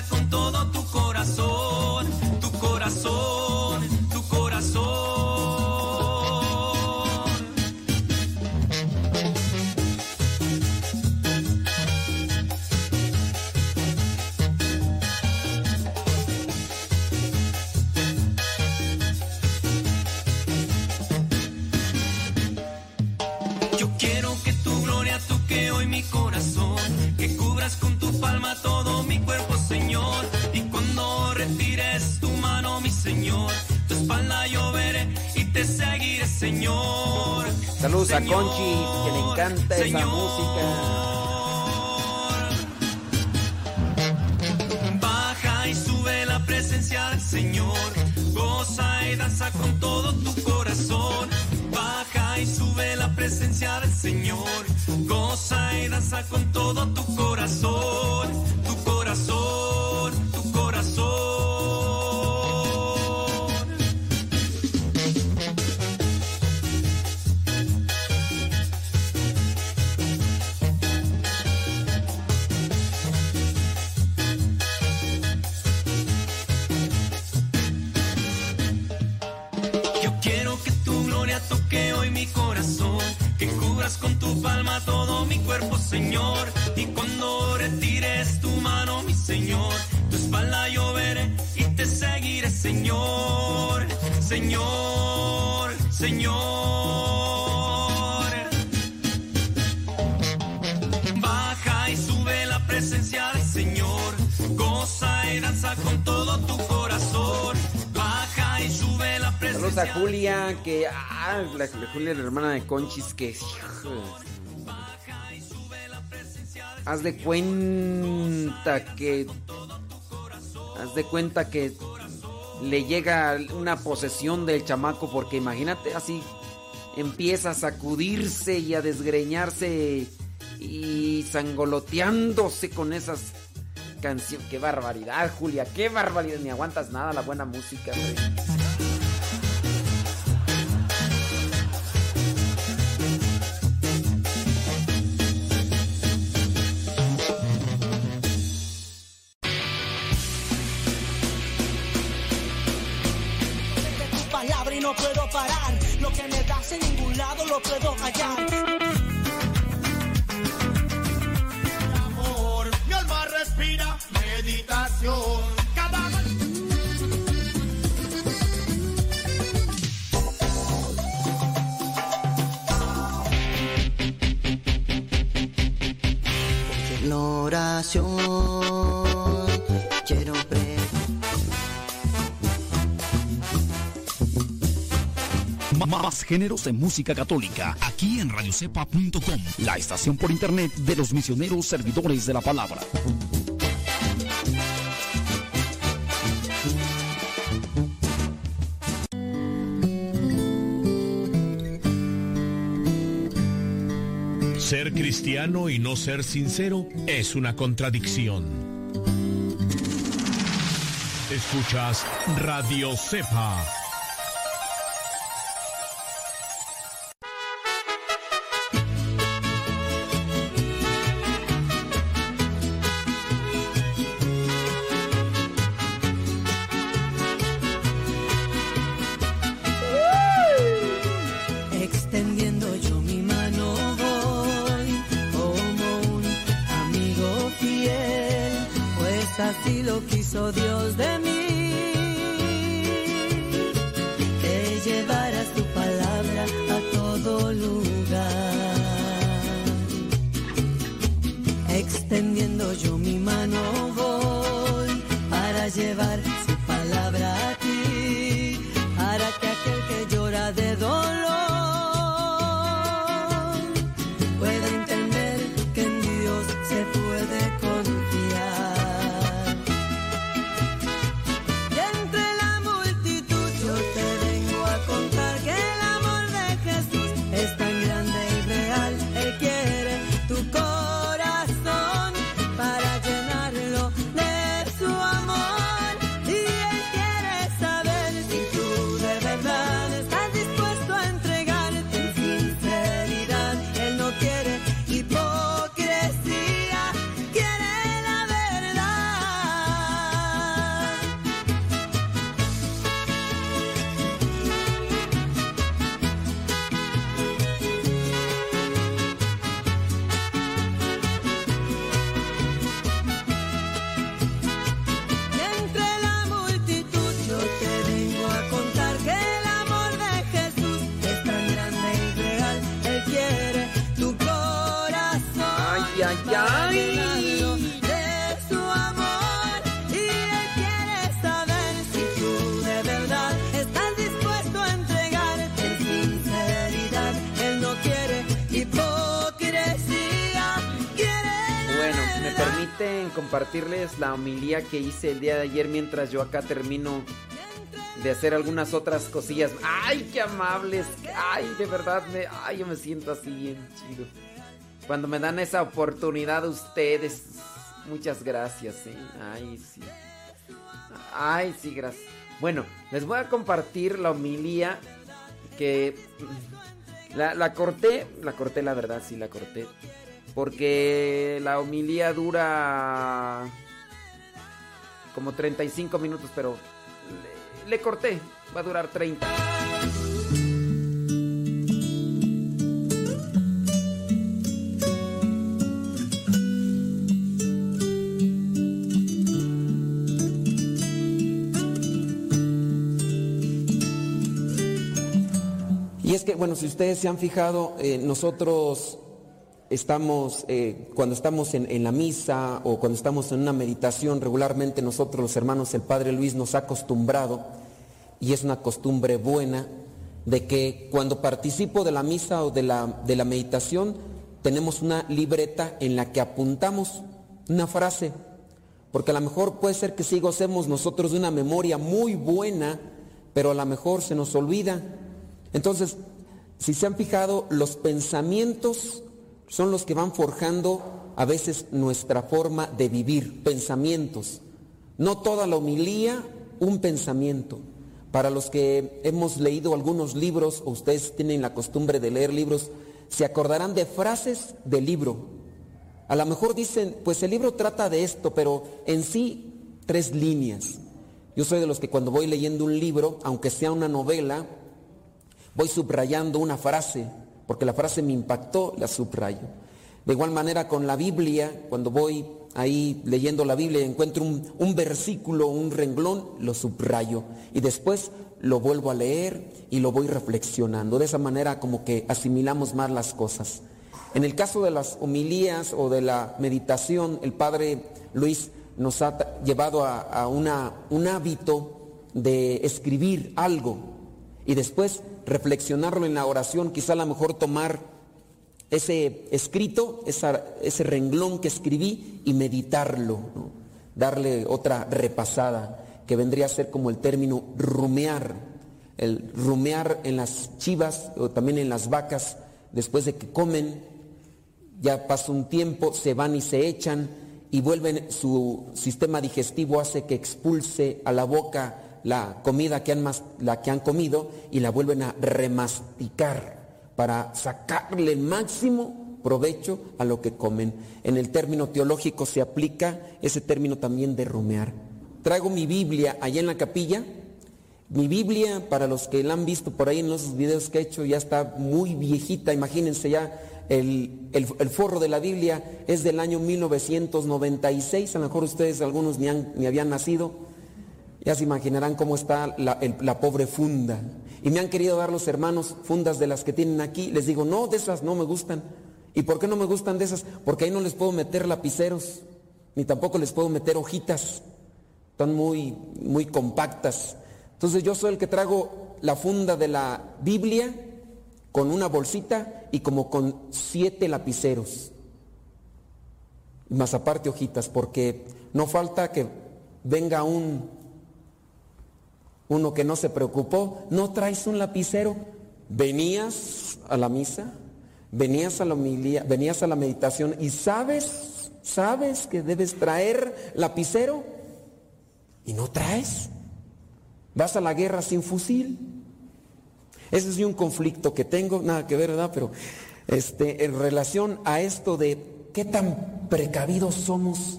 con todo a Conchi, que le encanta esa música. Baja y sube la presencia del Señor. Goza y danza con todo tu corazón. Baja y sube la presencia del Señor. Goza y danza con todo tu corazón. Tu corazón, con tu palma todo mi cuerpo, Señor. Y cuando retires tu mano, mi Señor, tu espalda yo veré y te seguiré, Señor, Señor, Señor. Baja y sube la presencia del Señor, goza y danza con todo tu corazón. Baja y sube Saludos a Julia, que. Ah, la, la Julia, la hermana de Conchis, que. Haz de cuenta que. Haz de cuenta que le llega una posesión del chamaco, porque imagínate así. Empieza a sacudirse y a desgreñarse y sangoloteándose con esas canciones. ¡Qué barbaridad, Julia! ¡Qué barbaridad! Ni aguantas nada la buena música, güey. Ningún lado lo puedo Más géneros de música católica aquí en radiocepa.com, la estación por internet de los misioneros servidores de la palabra. Ser cristiano y no ser sincero es una contradicción. Escuchas Radio Cepa. Compartirles la homilía que hice el día de ayer mientras yo acá termino de hacer algunas otras cosillas. ¡Ay, qué amables! ¡Ay, de verdad! Me, ¡Ay, yo me siento así bien chido! Cuando me dan esa oportunidad ustedes. Muchas gracias, ¿eh? ¡Ay, sí! ¡Ay, sí, gracias! Bueno, les voy a compartir la homilía que... La, la corté, la corté la verdad, sí la corté. Porque la homilía dura como 35 minutos, pero le, corté. Va a durar 30. Y es que, bueno, si ustedes se han fijado, eh, nosotros estamos, eh, cuando estamos en, la misa o cuando estamos en una meditación, regularmente nosotros los hermanos, el Padre Luis nos ha acostumbrado, y es una costumbre buena, de que cuando participo de la misa o de la, de la meditación, tenemos una libreta en la que apuntamos una frase, porque a lo mejor puede ser que sí gocemos nosotros de una memoria muy buena, pero a lo mejor se nos olvida. Entonces, si se han fijado, los pensamientos son los que van forjando a veces nuestra forma de vivir, pensamientos. No toda la homilía, un pensamiento. Para los que hemos leído algunos libros, o ustedes tienen la costumbre de leer libros, se acordarán de frases del libro. A lo mejor dicen, pues el libro trata de esto, pero en sí tres líneas. Yo soy de los que cuando voy leyendo un libro, aunque sea una novela, voy subrayando una frase porque la frase me impactó, la subrayo. De igual manera con la Biblia, cuando voy ahí leyendo la Biblia y encuentro un, versículo, un renglón, lo subrayo. Y después lo vuelvo a leer y lo voy reflexionando. De esa manera como que asimilamos más las cosas. En el caso de las homilías o de la meditación, el Padre Luis nos ha llevado a, un hábito de escribir algo y después reflexionarlo en la oración, quizá a lo mejor tomar ese escrito, ese renglón que escribí y meditarlo, darle otra repasada, que vendría a ser como el término rumear, el rumear en las chivas o también en las vacas, después de que comen, ya pasa un tiempo, se van y se echan y vuelven, su sistema digestivo hace que expulse a la boca la comida que han, la que han comido y la vuelven a remasticar para sacarle el máximo provecho a lo que comen. En el término teológico se aplica ese término también de rumear. Traigo mi Biblia allá en la capilla. Mi Biblia, para los que la han visto por ahí en los videos que he hecho, ya está muy viejita. Imagínense ya, el, el, forro de la Biblia es del año 1996. A lo mejor ustedes, algunos ni, han, ni habían nacido. Ya se imaginarán cómo está la, pobre funda. Y me han querido dar los hermanos fundas de las que tienen aquí. Les digo, no, de esas no me gustan. ¿Y por qué no me gustan de esas? Porque ahí no les puedo meter lapiceros, ni tampoco les puedo meter hojitas. Están muy, muy compactas. Entonces yo soy el que trago la funda de la Biblia con una bolsita y como con siete lapiceros. Más aparte hojitas, porque no falta que venga un uno que no se preocupó, no traes un lapicero. Venías a la misa, venías a la venías a la meditación y sabes, sabes que debes traer lapicero y no traes. Vas a la guerra sin fusil. Ese es un conflicto que tengo, nada que ver, ¿verdad? Pero este, en relación a esto de qué tan precavidos somos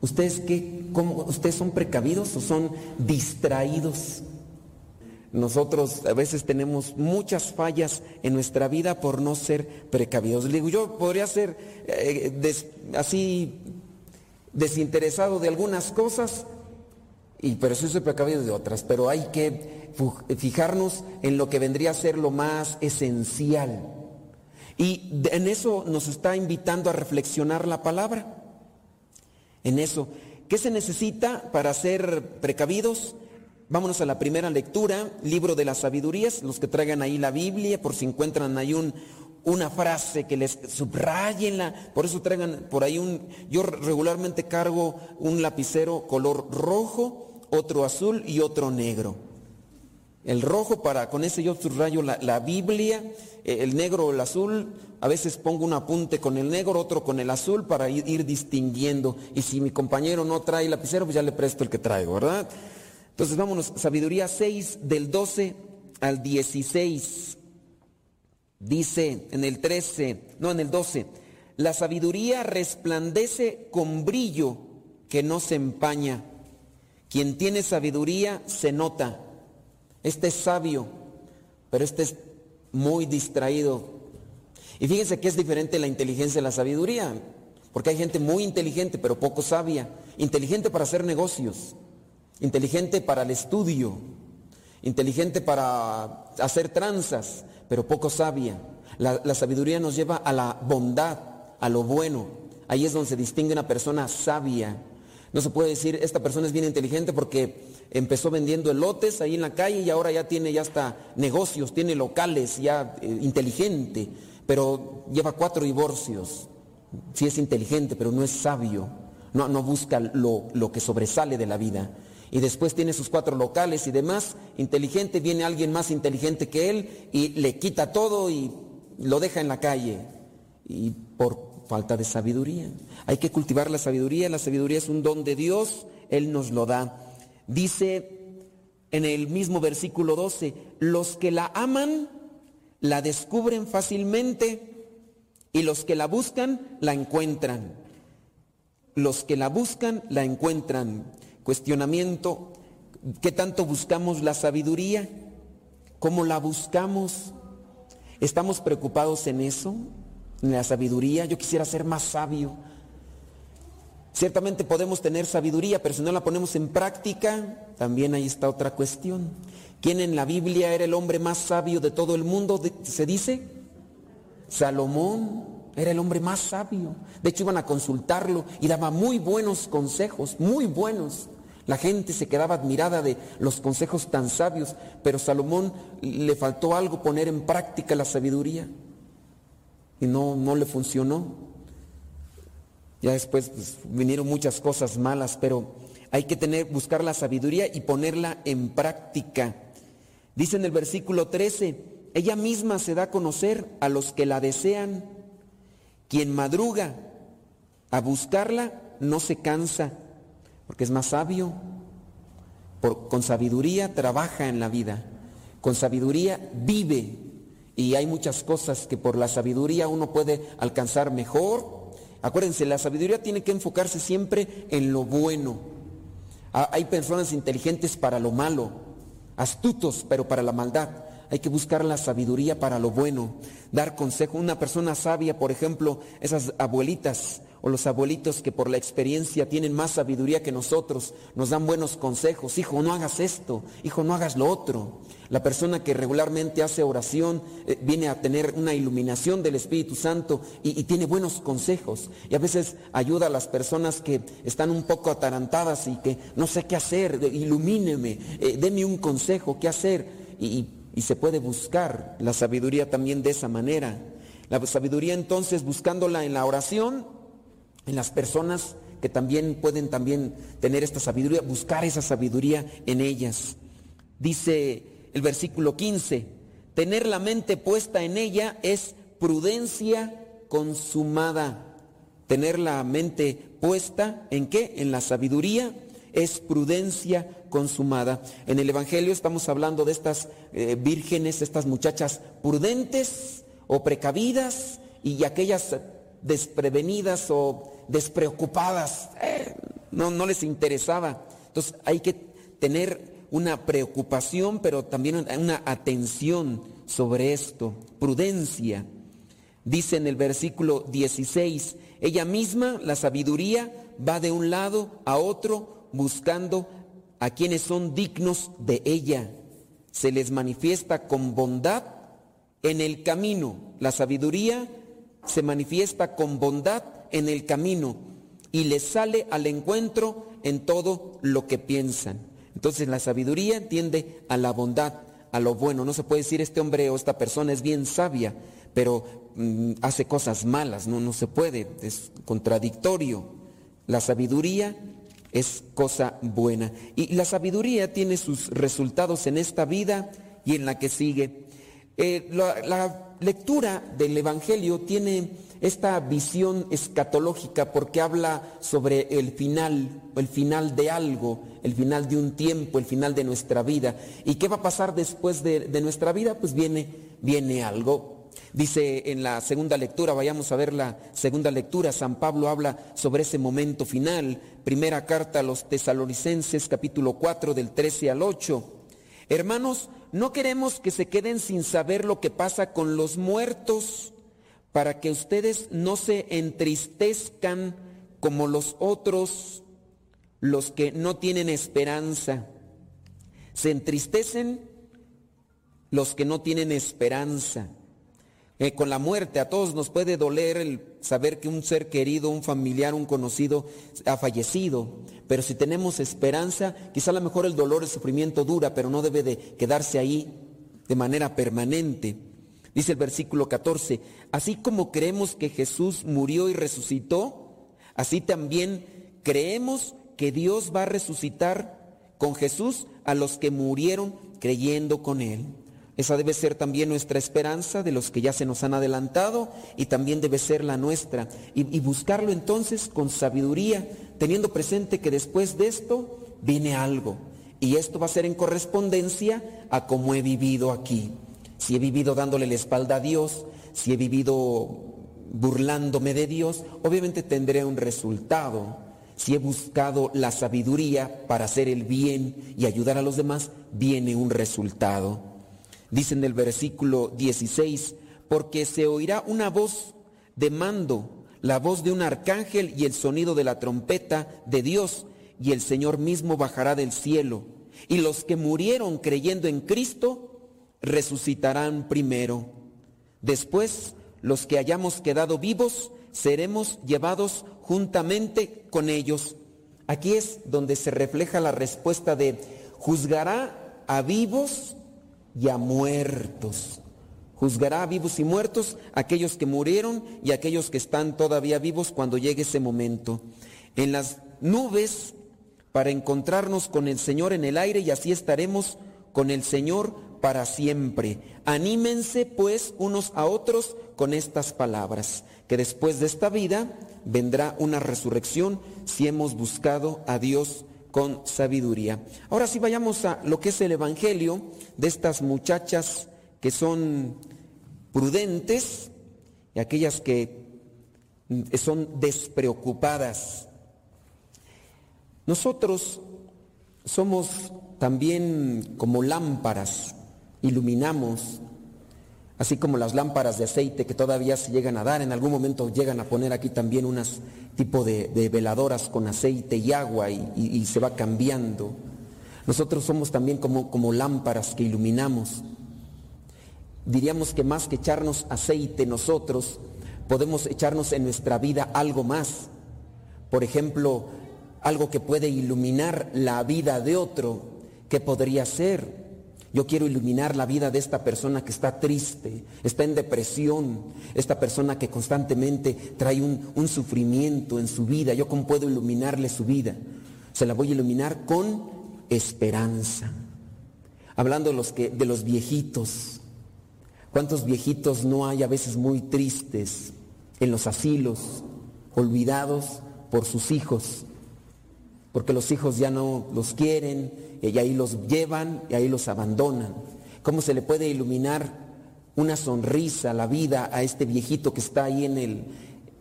¿Ustedes qué? Cómo, ¿Ustedes son precavidos o son distraídos? Nosotros a veces tenemos muchas fallas en nuestra vida por no ser precavidos. Le digo, yo podría ser eh, así desinteresado de algunas cosas, y, pero sí soy precavido de otras. Pero hay que fijarnos en lo que vendría a ser lo más esencial. Y en eso nos está invitando a reflexionar la palabra en eso. ¿Qué se necesita para ser precavidos? Vámonos a la primera lectura, libro de las sabidurías, los que traigan ahí la Biblia, por si encuentran ahí un, una frase que les subrayenla. Por eso traigan por ahí un, yo regularmente cargo un lapicero color rojo, otro azul y otro negro. El rojo para, con ese yo subrayo la, la Biblia, eh, el negro o el azul, a veces pongo un apunte con el negro, otro con el azul para ir, ir distinguiendo. Y si mi compañero no trae lapicero, pues ya le presto el que traigo, ¿verdad? Entonces vámonos, sabiduría 6 del 12 al 16. Dice en el 13, no en el 12, la sabiduría resplandece con brillo que no se empaña. Quien tiene sabiduría se nota. Este es sabio, pero este es muy distraído. Y fíjense que es diferente la inteligencia de la sabiduría, porque hay gente muy inteligente, pero poco sabia. Inteligente para hacer negocios, inteligente para el estudio, inteligente para hacer tranzas, pero poco sabia. La, sabiduría nos lleva a la bondad, a lo bueno. Ahí es donde se distingue una persona sabia. No se puede decir, esta persona es bien inteligente porque empezó vendiendo elotes ahí en la calle y ahora ya tiene ya hasta negocios, tiene locales, ya eh, inteligente, pero lleva cuatro divorcios. Sí es inteligente, pero no es sabio. No, no busca lo, lo que sobresale de la vida y después tiene sus cuatro locales y demás, inteligente, viene alguien más inteligente que él y le quita todo y lo deja en la calle. Y por falta de sabiduría. Hay que cultivar la sabiduría, la sabiduría es un don de Dios, Él nos lo da. Dice en el mismo versículo 12, los que la aman la descubren fácilmente y los que la buscan la encuentran. Los que la buscan la encuentran cuestionamiento, ¿qué tanto buscamos la sabiduría? ¿Cómo la buscamos? ¿Estamos preocupados en eso? ¿En la sabiduría? Yo quisiera ser más sabio. Ciertamente podemos tener sabiduría, pero si no la ponemos en práctica, también ahí está otra cuestión. ¿Quién en la Biblia era el hombre más sabio de todo el mundo? ¿Se dice? Salomón era el hombre más sabio. De hecho iban a consultarlo y daba muy buenos consejos, muy buenos. La gente se quedaba admirada de los consejos tan sabios, pero Salomón le faltó algo, poner en práctica la sabiduría. Y no, no le funcionó. Ya después pues, vinieron muchas cosas malas, pero hay que tener, buscar la sabiduría y ponerla en práctica. Dice en el versículo 13, ella misma se da a conocer a los que la desean. Quien madruga a buscarla no se cansa porque es más sabio. con sabiduría trabaja en la vida, con sabiduría vive. Y hay muchas cosas que por la sabiduría uno puede alcanzar mejor. Acuérdense, la sabiduría tiene que enfocarse siempre en lo bueno. Ah, hay personas inteligentes para lo malo, astutos, pero para la maldad. Hay que buscar la sabiduría para lo bueno, dar consejo. Una persona sabia, por ejemplo, esas abuelitas o los abuelitos que por la experiencia tienen más sabiduría que nosotros, nos dan buenos consejos. Hijo, no hagas esto, hijo, no hagas lo otro. La persona que regularmente hace oración eh, viene a tener una iluminación del Espíritu Santo y, tiene buenos consejos. Y a veces ayuda a las personas que están un poco atarantadas y que no sé qué hacer, ilumíneme, eh, deme un consejo, qué hacer. y se puede buscar la sabiduría también de esa manera. La sabiduría entonces buscándola en la oración, en las personas que también pueden también tener esta sabiduría, buscar esa sabiduría en ellas. Dice el versículo 15, tener la mente puesta en ella es prudencia consumada. Tener la mente puesta en qué? En la sabiduría es prudencia consumada. En el Evangelio estamos hablando de estas eh, vírgenes, estas muchachas prudentes o precavidas y aquellas desprevenidas o despreocupadas, eh, no, no les interesaba. Entonces hay que tener una preocupación, pero también una atención sobre esto, prudencia. Dice en el versículo 16, ella misma, la sabiduría, va de un lado a otro buscando a quienes son dignos de ella. Se les manifiesta con bondad en el camino. La sabiduría se manifiesta con bondad en el camino y les sale al encuentro en todo lo que piensan. Entonces la sabiduría tiende a la bondad, a lo bueno. No se puede decir este hombre o esta persona es bien sabia, pero mm, hace cosas malas, no, no se puede, es contradictorio. La sabiduría es cosa buena. Y la sabiduría tiene sus resultados en esta vida y en la que sigue. Eh, la, lectura del Evangelio tiene esta visión escatológica porque habla sobre el final, el final de algo, el final de un tiempo, el final de nuestra vida. ¿Y qué va a pasar después de, nuestra vida? Pues viene, viene algo. Dice en la segunda lectura, vayamos a ver la segunda lectura, San Pablo habla sobre ese momento final. Primera carta a los tesalonicenses, capítulo 4, del 13 al 8. Hermanos, no queremos que se queden sin saber lo que pasa con los muertos, para que ustedes no se entristezcan como los otros, los que no tienen esperanza. Se entristecen los que no tienen esperanza. Eh, con la muerte. A todos nos puede doler el saber que un ser querido, un familiar, un conocido ha fallecido. Pero si tenemos esperanza, quizá a lo mejor el dolor, el sufrimiento dura, pero no debe de quedarse ahí de manera permanente. Dice el versículo 14, así como creemos que Jesús murió y resucitó, así también creemos que Dios va a resucitar con Jesús a los que murieron creyendo con Él. Esa debe ser también nuestra esperanza de los que ya se nos han adelantado y también debe ser la nuestra. Y, buscarlo entonces con sabiduría, teniendo presente que después de esto viene algo. Y esto va a ser en correspondencia a cómo he vivido aquí. Si he vivido dándole la espalda a Dios, si he vivido burlándome de Dios, obviamente tendré un resultado. Si he buscado la sabiduría para hacer el bien y ayudar a los demás, viene un resultado. Dice en el versículo 16, porque se oirá una voz de mando, la voz de un arcángel y el sonido de la trompeta de Dios, y el Señor mismo bajará del cielo. Y los que murieron creyendo en Cristo resucitarán primero. Después, los que hayamos quedado vivos, seremos llevados juntamente con ellos. Aquí es donde se refleja la respuesta de juzgará a vivos y a muertos. Juzgará a vivos y muertos, aquellos que murieron y aquellos que están todavía vivos cuando llegue ese momento. En las nubes para encontrarnos con el Señor en el aire y así estaremos con el Señor para siempre. Anímense pues unos a otros con estas palabras, que después de esta vida vendrá una resurrección si hemos buscado a Dios con sabiduría. Ahora sí vayamos a lo que es el Evangelio de estas muchachas que son prudentes y aquellas que son despreocupadas. Nosotros somos también como lámparas, iluminamos, así como las lámparas de aceite que todavía se llegan a dar, en algún momento llegan a poner aquí también unas tipo de, veladoras con aceite y agua y, se va cambiando. Nosotros somos también como, como lámparas que iluminamos. Diríamos que más que echarnos aceite nosotros, podemos echarnos en nuestra vida algo más. Por ejemplo, algo que puede iluminar la vida de otro, que podría ser yo quiero iluminar la vida de esta persona que está triste, está en depresión, esta persona que constantemente trae un, sufrimiento en su vida. Yo cómo puedo iluminarle su vida. Se la voy a iluminar con esperanza. Hablando de los, que, de los viejitos. ¿Cuántos viejitos no hay a veces muy tristes en los asilos, olvidados por sus hijos? Porque los hijos ya no los quieren, y ahí los llevan y ahí los abandonan. ¿Cómo se le puede iluminar una sonrisa, la vida a este viejito que está ahí en el,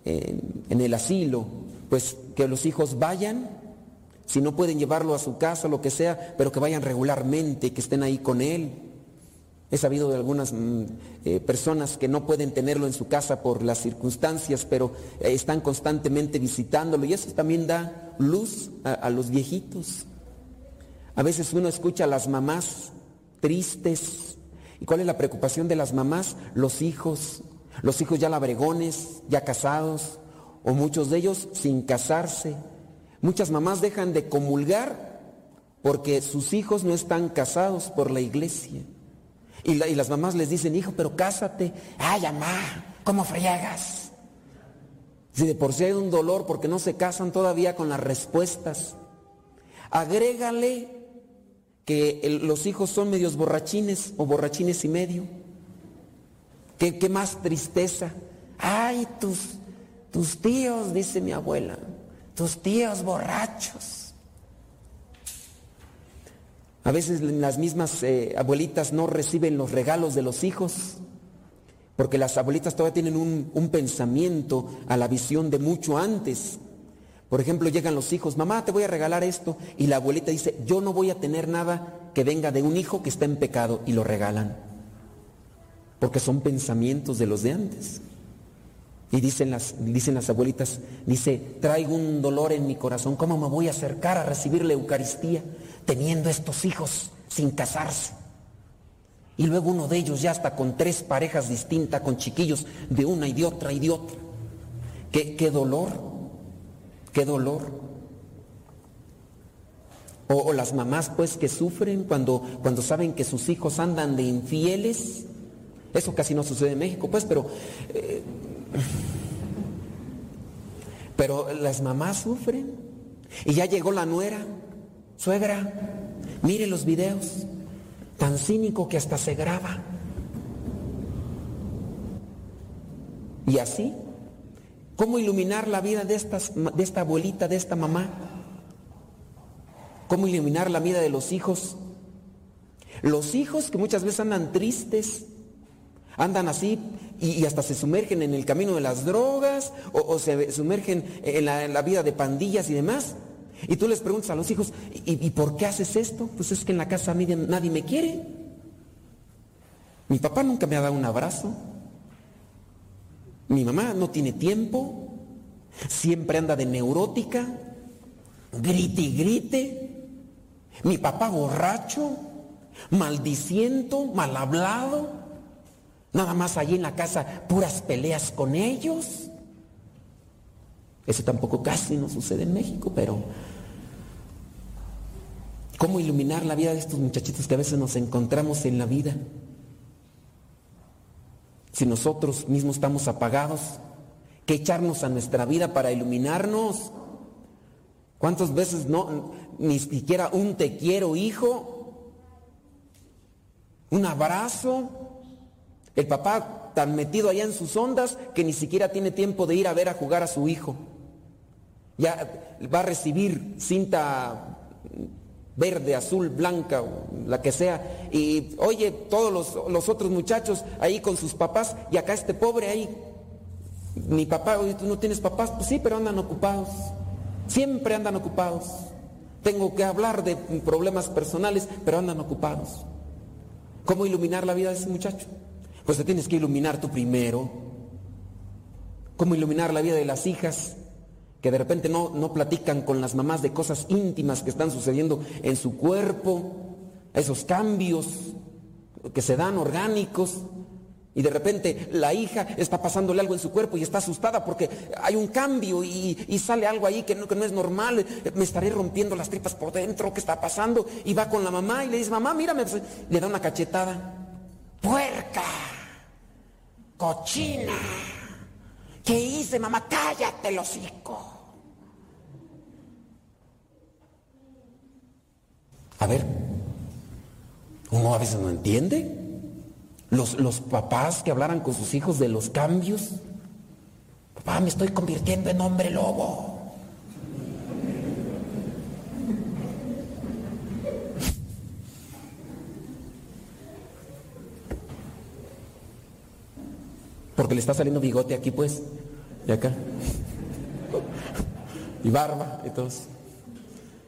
en, el asilo? Pues que los hijos vayan, si no pueden llevarlo a su casa, lo que sea, pero que vayan regularmente, que estén ahí con él. He sabido de algunas mm, eh, personas que no pueden tenerlo en su casa por las circunstancias, pero eh, están constantemente visitándolo y eso también da luz a los viejitos. A veces uno escucha a las mamás tristes. ¿Y cuál es la preocupación de las mamás? Los hijos. Los hijos ya labregones, ya casados, o muchos de ellos sin casarse. Muchas mamás dejan de comulgar porque sus hijos no están casados por la iglesia. Y, las mamás les dicen, hijo, pero cásate. Ay, mamá, ¿cómo fregas? Si de por sí hay un dolor porque no se casan todavía con las respuestas. Agrégale que los hijos son medios borrachines o borrachines y medio. ¿Qué, más tristeza? Ay, tus, tus tíos, dice mi abuela, tus tíos borrachos. A veces las mismas eh, abuelitas no reciben los regalos de los hijos, porque las abuelitas todavía tienen un, pensamiento a la visión de mucho antes. Por ejemplo, llegan los hijos, mamá, te voy a regalar esto, y la abuelita dice, yo no voy a tener nada que venga de un hijo que está en pecado, y lo regalan, porque son pensamientos de los de antes. Y dicen las, dicen las abuelitas, dice, traigo un dolor en mi corazón, ¿cómo me voy a acercar a recibir la Eucaristía teniendo estos hijos sin casarse? Y luego uno de ellos ya está con tres parejas distintas, con chiquillos de una y de otra y de otra. Qué, qué dolor, qué dolor. O, las mamás pues que sufren cuando, cuando saben que sus hijos andan de infieles. Eso casi no sucede en México pues, pero... Eh, pero las mamás sufren. Y ya llegó la nuera, suegra, mire los videos, tan cínico que hasta se graba. Y así, ¿cómo iluminar la vida de, de esta abuelita, de esta mamá? ¿Cómo iluminar la vida de los hijos? Los hijos que muchas veces andan tristes, andan así y, hasta se sumergen en el camino de las drogas o, se sumergen en la, vida de pandillas y demás. Y tú les preguntas a los hijos, ¿y, por qué haces esto? Pues es que en la casa nadie, nadie me quiere. Mi papá nunca me ha dado un abrazo. Mi mamá no tiene tiempo. Siempre anda de neurótica. Grite y grite. Mi papá borracho, maldiciento, mal hablado. Nada más allí en la casa, puras peleas con ellos. Eso tampoco casi no sucede en México, pero ¿cómo iluminar la vida de estos muchachitos que a veces nos encontramos en la vida? Si nosotros mismos estamos apagados, ¿qué echarnos a nuestra vida para iluminarnos? ¿Cuántas veces no, ni siquiera un te quiero hijo? ¿Un abrazo? El papá tan metido allá en sus ondas que ni siquiera tiene tiempo de ir a ver a jugar a su hijo. Ya va a recibir cinta verde, azul, blanca, la que sea. Y oye, todos los, otros muchachos ahí con sus papás y acá este pobre ahí. Mi papá, oye, tú no tienes papás. Pues sí, pero andan ocupados. Siempre andan ocupados. Tengo que hablar de problemas personales, pero andan ocupados. ¿Cómo iluminar la vida de ese muchacho? Pues te tienes que iluminar tú primero. ¿Cómo iluminar la vida de las hijas que de repente no, no platican con las mamás de cosas íntimas que están sucediendo en su cuerpo? Esos cambios que se dan orgánicos. Y de repente la hija está pasándole algo en su cuerpo y está asustada porque hay un cambio y, sale algo ahí que no, que no, es normal. Me estaré rompiendo las tripas por dentro, ¿qué está pasando? Y va con la mamá y le dice, mamá, mírame. Le da una cachetada. ¡Puerca! cochina. ¿Qué hice, mamá? Cállate, el hocico. A ver, uno a veces no entiende. Los, los papás que hablaran con sus hijos de los cambios. Papá, me estoy convirtiendo en hombre lobo. Porque le está saliendo bigote aquí, pues. Y acá. Y barba y todo.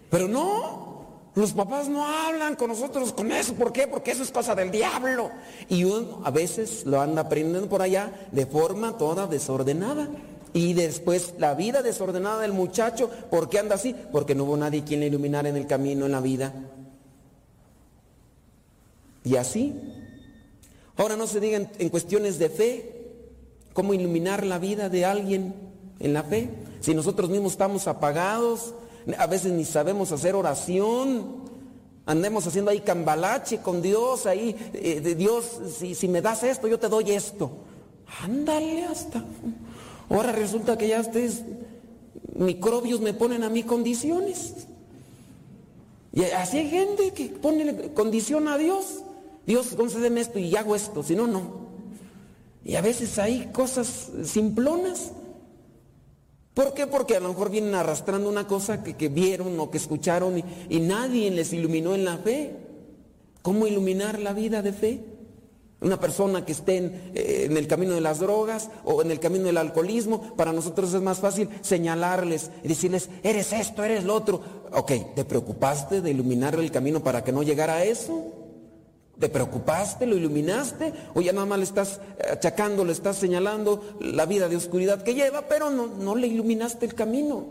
Pero no, los papás no hablan con nosotros con eso. ¿Por qué? Porque eso es cosa del diablo. Y uno a veces lo anda aprendiendo por allá de forma toda desordenada. Y después la vida desordenada del muchacho, ¿por qué anda así? Porque no hubo nadie quien le iluminara en el camino, en la vida. Y así. Ahora no se digan en cuestiones de fe, ¿Cómo iluminar la vida de alguien en la fe? Si nosotros mismos estamos apagados, a veces ni sabemos hacer oración, andemos haciendo ahí cambalache con Dios, ahí, eh, de Dios, si, si me das esto, yo te doy esto. Ándale hasta. Ahora resulta que ya ustedes, microbios me ponen a mí condiciones. Y así hay gente que pone condición a Dios. Dios, concédeme esto y hago esto, si no, no. Y a veces hay cosas simplonas. ¿Por qué? Porque a lo mejor vienen arrastrando una cosa que, vieron o que escucharon y, nadie les iluminó en la fe. ¿Cómo iluminar la vida de fe? Una persona que esté eh, en, el camino de las drogas o en el camino del alcoholismo, para nosotros es más fácil señalarles y decirles, eres esto, eres lo otro. Ok, ¿te preocupaste de iluminarle el camino para que no llegara a eso? ¿Te preocupaste, lo iluminaste? ¿O ya nada más le estás achacando, le estás señalando la vida de oscuridad que lleva, pero no, no le iluminaste el camino?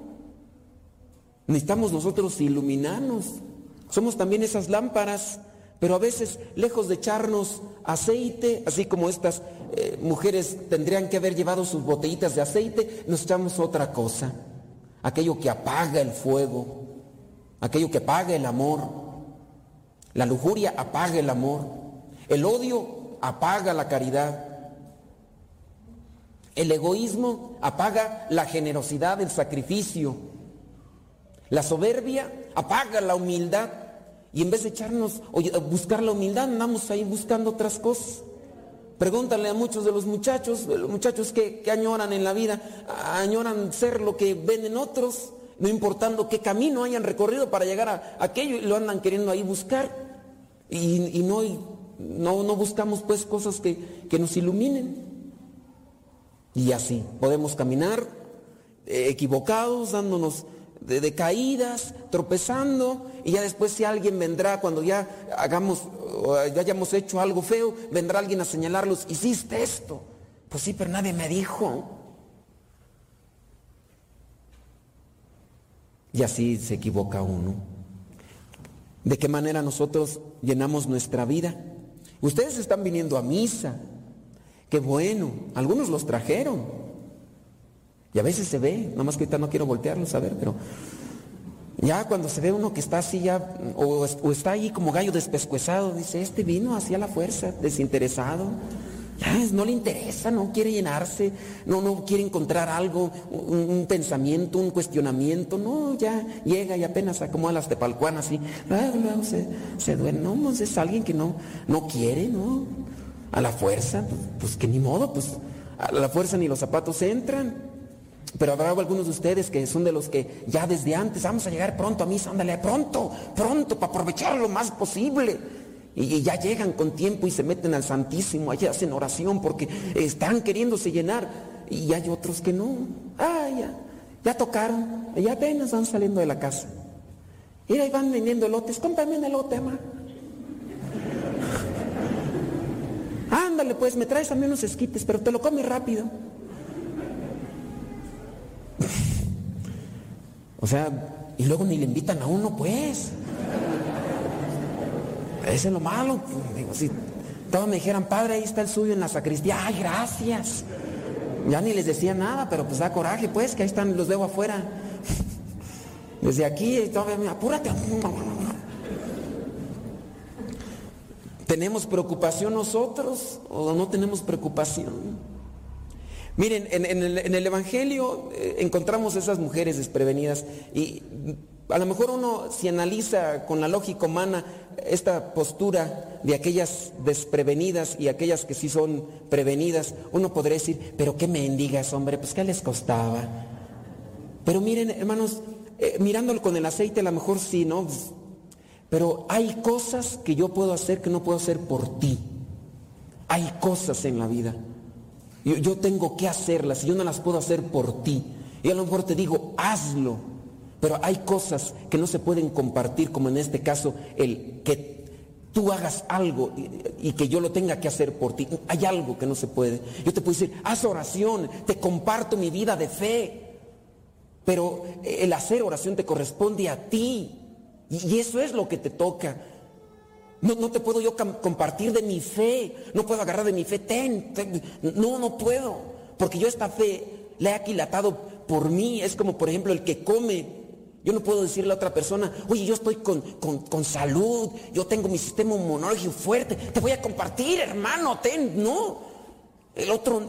Necesitamos nosotros iluminarnos. Somos también esas lámparas pero a veces, lejos de echarnos aceite, así como estas eh, mujeres tendrían que haber llevado sus botellitas de aceite, nos echamos otra cosa. Aquello que apaga el fuego, aquello que apaga el amor. La lujuria apaga el amor. El odio apaga la caridad. El egoísmo apaga la generosidad, el sacrificio. La soberbia apaga la humildad. Y en vez de echarnos o buscar la humildad, andamos ahí buscando otras cosas. Pregúntale a muchos de los muchachos, los muchachos que, añoran en la vida, añoran ser lo que ven en otros, no importando qué camino hayan recorrido para llegar a aquello, y lo andan queriendo ahí buscar. Y, no, no, buscamos pues cosas que, que nos iluminen. Y así podemos caminar eh, equivocados, dándonos de, caídas, tropezando, y ya después si alguien vendrá, cuando ya hagamos, ya hayamos hecho algo feo, vendrá alguien a señalarlos, hiciste esto. Pues sí, pero nadie me dijo. Y así se equivoca uno. ¿De qué manera nosotros llenamos nuestra vida? Ustedes están viniendo a misa. Qué bueno. Algunos los trajeron. Y a veces se ve, nomás que ahorita no quiero voltearlos a ver, pero ya cuando se ve uno que está así ya, o, está ahí como gallo despescuezado, dice, este vino hacia la fuerza, desinteresado. Ya no le interesa, no quiere llenarse, no, no quiere encontrar algo, un, pensamiento, un cuestionamiento, no, ya llega y apenas acomoda las tepalcuanas y se, se duerme. No, pues es alguien que no, no quiere, ¿no? A la fuerza, pues, pues que ni modo, pues a la fuerza ni los zapatos entran. Pero habrá algunos de ustedes que son de los que ya desde antes vamos a llegar pronto a misa, ándale, pronto, pronto, para aprovechar lo más posible. Y, ya llegan con tiempo y se meten al Santísimo, allá hacen oración porque están queriéndose llenar. Y hay otros que no. Ah, ya, ya tocaron, ya apenas van saliendo de la casa. Y ahí van vendiendo elotes, cómprame un elote, ama. Ándale, pues, me traes mí unos esquites, pero te lo comes rápido. O sea, y luego ni le invitan a uno, pues. Ese es lo malo. Digo, si todos me dijeran, padre, ahí está el suyo en la sacristía, ay, gracias. Ya ni les decía nada, pero pues da coraje, pues, que ahí están, los veo afuera. Desde aquí, todavía, apúrate. ¿Tenemos preocupación nosotros o no tenemos preocupación? Miren, en, el, Evangelio eh, encontramos esas mujeres desprevenidas y a lo mejor uno si analiza con la lógica humana esta postura de aquellas desprevenidas y aquellas que sí son prevenidas, uno podría decir, pero qué mendigas, hombre, pues qué les costaba. Pero miren, hermanos, eh, mirándolo con el aceite a lo mejor sí, ¿no? Pero hay cosas que yo puedo hacer que no puedo hacer por ti. Hay cosas en la vida. Yo, tengo que hacerlas y yo no las puedo hacer por ti. Y a lo mejor te digo, hazlo. Pero hay cosas que no se pueden compartir, como en este caso, el que tú hagas algo y, que yo lo tenga que hacer por ti. Hay algo que no se puede. Yo te puedo decir, haz oración, te comparto mi vida de fe. Pero el hacer oración te corresponde a ti. y eso es lo que te toca. No, te puedo yo compartir de mi fe. No puedo agarrar de mi fe. Ten, No, no puedo. Porque yo esta fe la he aquilatado por mí. Es como, por ejemplo, el que come. Yo no puedo decirle a otra persona, oye, yo estoy con, con salud, yo tengo mi sistema inmunológico fuerte, te voy a compartir, hermano, ten. No. El otro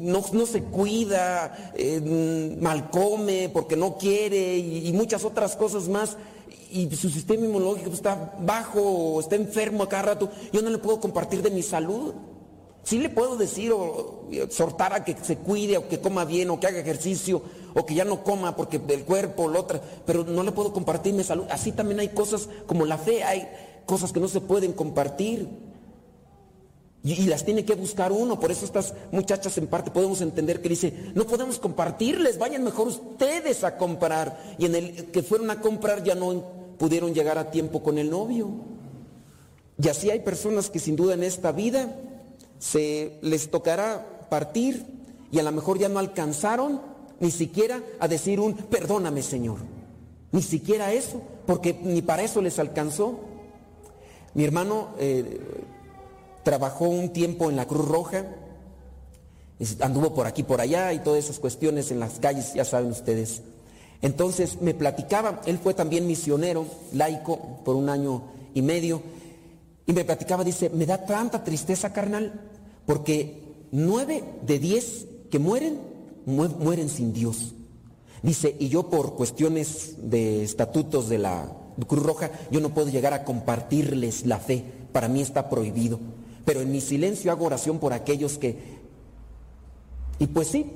no, se cuida, eh, mal come porque no quiere y, muchas otras cosas más. Y su sistema inmunológico está bajo está enfermo a cada rato. Yo no le puedo compartir de mi salud. Sí le puedo decir o exhortar a que se cuide o que coma bien o que haga ejercicio o que ya no coma porque el cuerpo, lo otro, pero no le puedo compartir mi salud. Así también hay cosas como la fe, hay cosas que no se pueden compartir. Y, las tiene que buscar uno. Por eso estas muchachas en parte podemos entender que dice, no podemos compartirles, vayan mejor ustedes a comprar. Y en el que fueron a comprar ya no pudieron llegar a tiempo con el novio. Y así hay personas que sin duda en esta vida se les tocará partir y a lo mejor ya no alcanzaron ni siquiera a decir un perdóname Señor. Ni siquiera eso, porque ni para eso les alcanzó. Mi hermano eh, trabajó un tiempo en la Cruz Roja, anduvo por aquí, por allá y todas esas cuestiones en las calles, ya saben ustedes. Entonces me platicaba, él fue también misionero, laico, por un año y medio, y me platicaba, dice, me da tanta tristeza, carnal, porque nueve de diez que mueren, mueren sin Dios. Dice, y yo por cuestiones de estatutos de la Cruz Roja, yo no puedo llegar a compartirles la fe, para mí está prohibido. Pero en mi silencio hago oración por aquellos que... Y pues sí,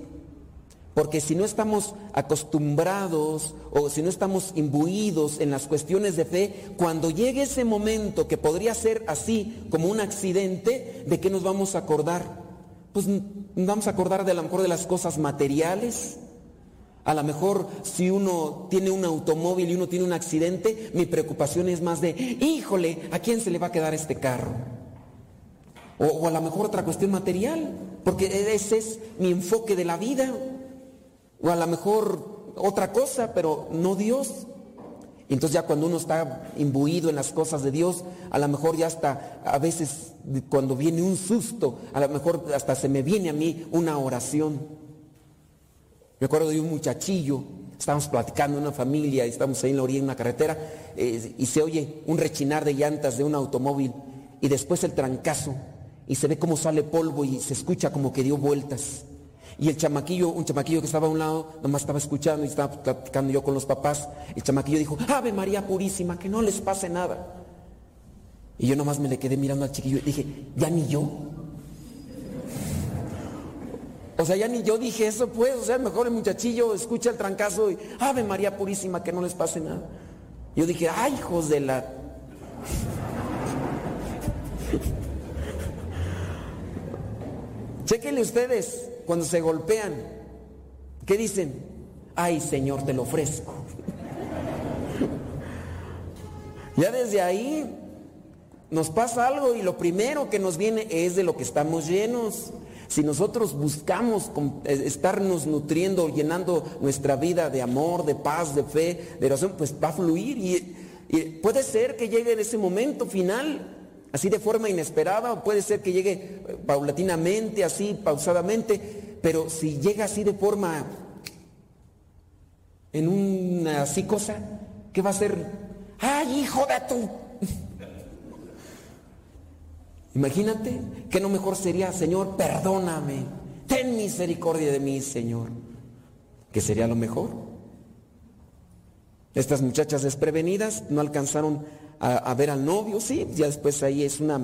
porque si no estamos acostumbrados o si no estamos imbuidos en las cuestiones de fe, cuando llegue ese momento que podría ser así como un accidente, ¿de qué nos vamos a acordar? Pues nos vamos a acordar de a lo mejor de las cosas materiales. A lo mejor si uno tiene un automóvil y uno tiene un accidente, mi preocupación es más de, híjole, ¿a quién se le va a quedar este carro? O, a lo mejor otra cuestión material, porque ese es mi enfoque de la vida. O a lo mejor otra cosa, pero no Dios. Entonces ya cuando uno está imbuido en las cosas de Dios, a lo mejor ya hasta, a veces cuando viene un susto, a lo mejor hasta se me viene a mí una oración. Me acuerdo de un muchachillo, estábamos platicando en una familia, estamos ahí en la orilla en una carretera, eh, y se oye un rechinar de llantas de un automóvil, y después el trancazo, y se ve cómo sale polvo y se escucha como que dio vueltas. Y el chamaquillo, un chamaquillo que estaba a un lado, nomás estaba escuchando y estaba platicando yo con los papás. El chamaquillo dijo, Ave María Purísima, que no les pase nada. Y yo nomás me le quedé mirando al chiquillo y dije, ya ni yo. O sea, ya ni yo dije eso, pues, o sea, mejor el muchachillo escucha el trancazo y, Ave María Purísima, que no les pase nada. Yo dije, ay, hijos de la... Chequenle ustedes cuando se golpean. ¿Qué dicen? Ay, Señor, te lo ofrezco. ya desde ahí nos pasa algo y lo primero que nos viene es de lo que estamos llenos. Si nosotros buscamos eh, estarnos nutriendo, llenando nuestra vida de amor, de paz, de fe, de oración, pues va a fluir. Y, y puede ser que llegue en ese momento final así de forma inesperada, o puede ser que llegue eh, paulatinamente, así, pausadamente, pero si llega así de forma, en una así cosa, ¿qué va a ser? ¡Ay, hijo de tu! Imagínate, que no mejor sería, Señor, perdóname, ten misericordia de mí, Señor, que sería lo mejor. Estas muchachas desprevenidas no alcanzaron a, ver al novio, sí, ya después ahí es una,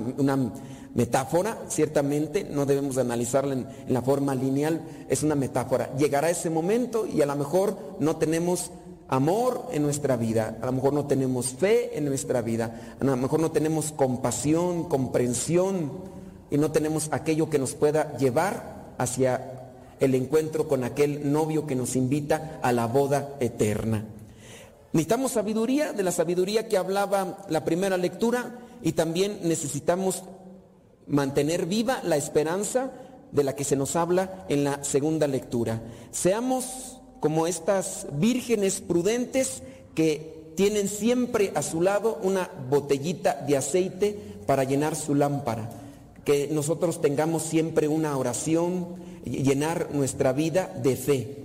metáfora, ciertamente, no debemos analizarla en, la forma lineal, es una metáfora. Llegará ese momento y a lo mejor no tenemos amor en nuestra vida, a lo mejor no tenemos fe en nuestra vida, a lo mejor no tenemos compasión, comprensión y no tenemos aquello que nos pueda llevar hacia el encuentro con aquel novio que nos invita a la boda eterna. Necesitamos sabiduría, de la sabiduría que hablaba la primera lectura, y también necesitamos mantener viva la esperanza de la que se nos habla en la segunda lectura. Seamos como estas vírgenes prudentes que tienen siempre a su lado una botellita de aceite para llenar su lámpara. Que nosotros tengamos siempre una oración, llenar nuestra vida de fe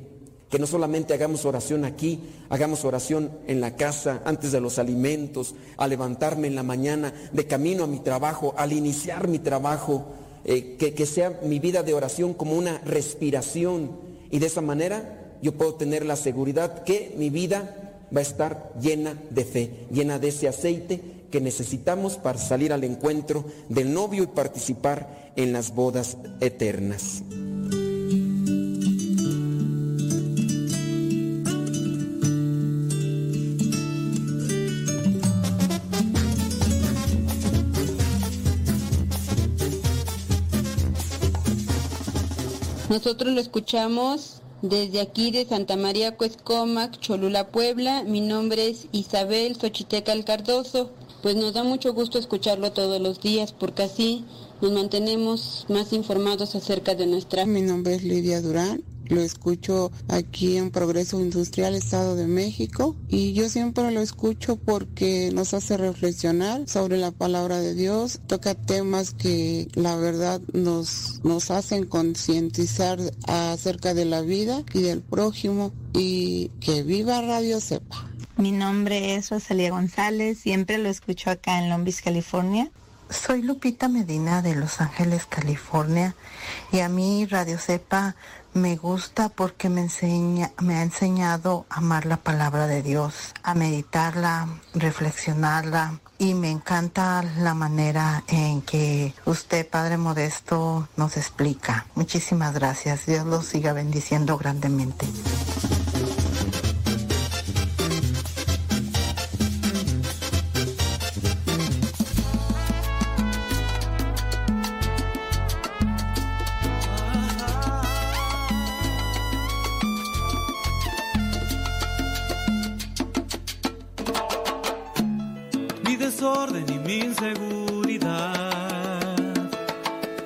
que no solamente hagamos oración aquí, hagamos oración en la casa, antes de los alimentos, al levantarme en la mañana, de camino a mi trabajo, al iniciar mi trabajo, eh, que, que sea mi vida de oración como una respiración y de esa manera yo puedo tener la seguridad que mi vida va a estar llena de fe, llena de ese aceite que necesitamos para salir al encuentro del novio y participar en las bodas eternas. Nosotros lo escuchamos desde aquí de Santa María Cuescomac, Cholula, Puebla. Mi nombre es Isabel Xochiteca Cardoso. Pues nos da mucho gusto escucharlo todos los días porque así nos mantenemos más informados acerca de nuestra... Mi nombre es Lidia Durán lo escucho aquí en Progreso Industrial, Estado de México, y yo siempre lo escucho porque nos hace reflexionar sobre la palabra de Dios, toca temas que la verdad nos, nos hacen concientizar acerca de la vida y del prójimo, y que viva Radio Sepa. Mi nombre es Rosalía González, siempre lo escucho acá en Long Beach, California. Soy Lupita Medina de Los Ángeles, California, y a mí Radio Sepa me gusta porque me enseña, me ha enseñado a amar la palabra de Dios, a meditarla, reflexionarla y me encanta la manera en que usted, Padre Modesto, nos explica. Muchísimas gracias. Dios los siga bendiciendo grandemente. desorden y mi inseguridad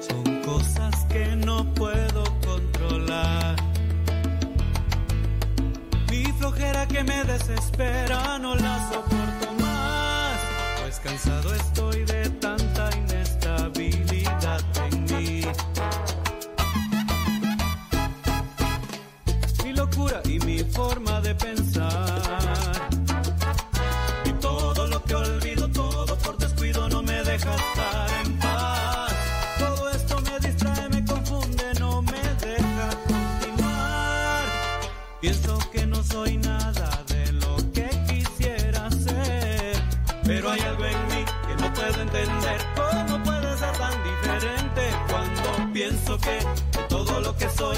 son cosas que no puedo controlar. Mi flojera que me desespera no la soporto más, pues cansado estoy. de todo lo que soy.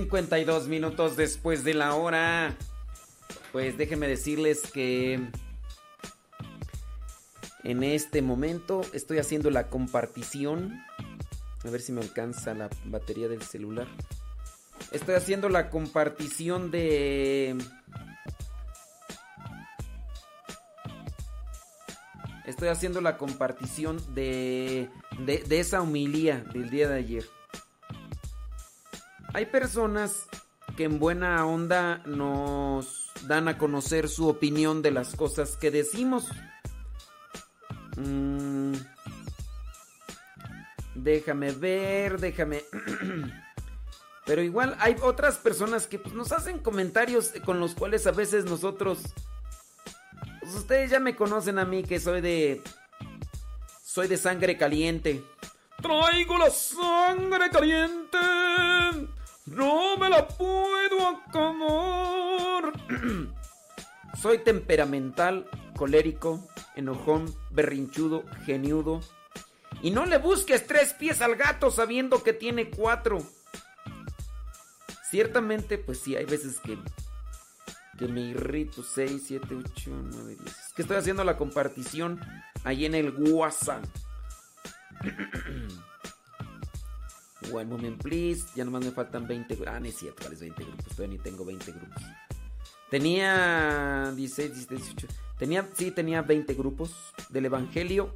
52 minutos después de la hora. Pues déjenme decirles que en este momento estoy haciendo la compartición. A ver si me alcanza la batería del celular. Estoy haciendo la compartición de... Estoy haciendo la compartición de, de, esa humilía del día de ayer. Hay personas que en buena onda nos dan a conocer su opinión de las cosas que decimos. Mm, déjame ver, déjame... Pero igual hay otras personas que pues, nos hacen comentarios con los cuales a veces nosotros... Pues, ustedes ya me conocen a mí que soy de... Soy de sangre caliente. Traigo la sangre caliente. No me la puedo acabar. Soy temperamental, colérico, enojón, berrinchudo, geniudo. Y no le busques tres pies al gato sabiendo que tiene cuatro. Ciertamente, pues sí, hay veces que, que me irrito. 6, 7, 8, 9, 10. Es que estoy haciendo la compartición ahí en el WhatsApp. One moment, please. Ya nomás me faltan 20. Ah, no es cierto, ¿cuáles 20 grupos? Todavía ni tengo 20 grupos. Tenía 16, 17, 18. Tenía, sí, tenía 20 grupos del Evangelio.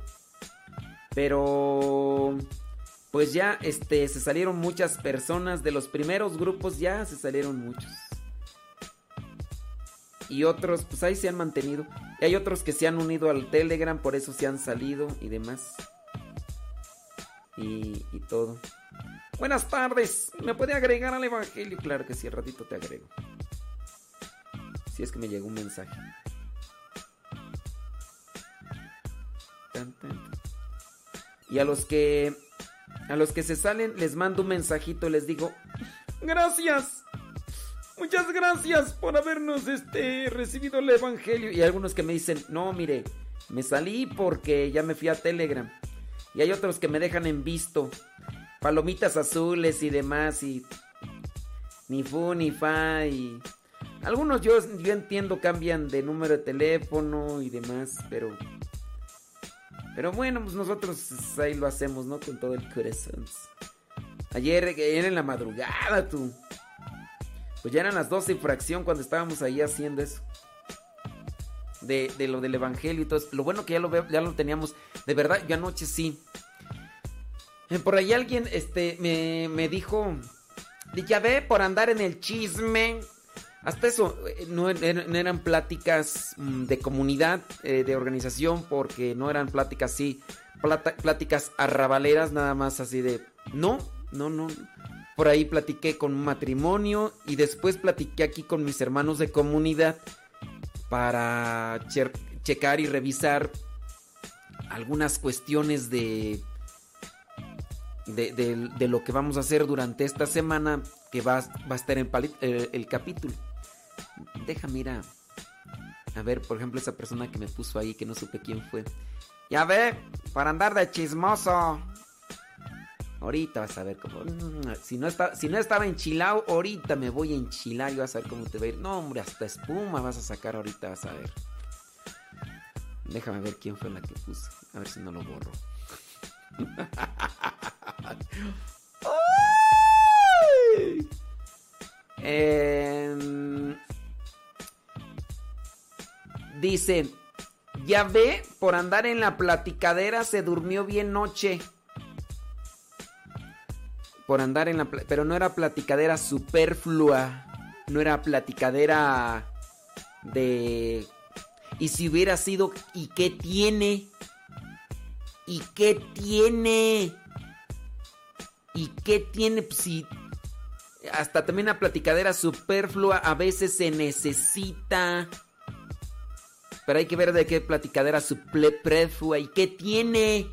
Pero. Pues ya este, se salieron muchas personas. De los primeros grupos ya se salieron muchos. Y otros, pues ahí se han mantenido. Y hay otros que se han unido al Telegram, por eso se han salido y demás. Y, y todo. Buenas tardes. ¿Me puede agregar al Evangelio? Claro que sí, al ratito te agrego. Si es que me llegó un mensaje. Y a los que a los que se salen les mando un mensajito les digo, "Gracias. Muchas gracias por habernos este recibido el evangelio." Y hay algunos que me dicen, "No, mire, me salí porque ya me fui a Telegram." Y hay otros que me dejan en visto palomitas azules y demás y ni fu ni fa y algunos yo, yo entiendo cambian de número de teléfono y demás, pero pero bueno, pues nosotros ahí lo hacemos, ¿no? Con todo el corazón. Ayer, ayer en la madrugada, tú. Pues ya eran las 12 y fracción cuando estábamos ahí haciendo eso. De, de, lo del evangelio y todo. Lo bueno que ya lo, ya lo teníamos. De verdad, yo anoche sí. Por ahí alguien este, me, me dijo, ya ve, por andar en el chisme. Hasta eso, eh, no, eran pláticas mm, de comunidad, eh, de organización, porque no eran pláticas así, pláticas arrabaleras, nada más así de... No, no, no. Por ahí platiqué con un matrimonio y después platiqué aquí con mis hermanos de comunidad para checar y revisar algunas cuestiones de de, lo que vamos a hacer durante esta semana que va, a estar en el, capítulo. Déjame ir a, a ver, por ejemplo, esa persona que me puso ahí que no supe quién fue. Ya ve, para andar de chismoso. Ahorita vas a ver cómo. Mm, si no, está, si no estaba enchilado, ahorita me voy a enchilar y vas a ver cómo te va a ir. No, hombre, hasta espuma vas a sacar ahorita, vas a ver. Déjame ver quién fue la que puso. A ver si no lo borro. Em, dice, ya ve, por andar en la platicadera se durmió bien noche. Por andar en la... Pero no era platicadera superflua. No era platicadera de... Y si hubiera sido... ¿Y qué tiene? ¿Y qué tiene? ¿Y qué tiene? Pues, si hasta también la platicadera superflua a veces se necesita. Pero hay que ver de qué platicadera superflua y qué tiene.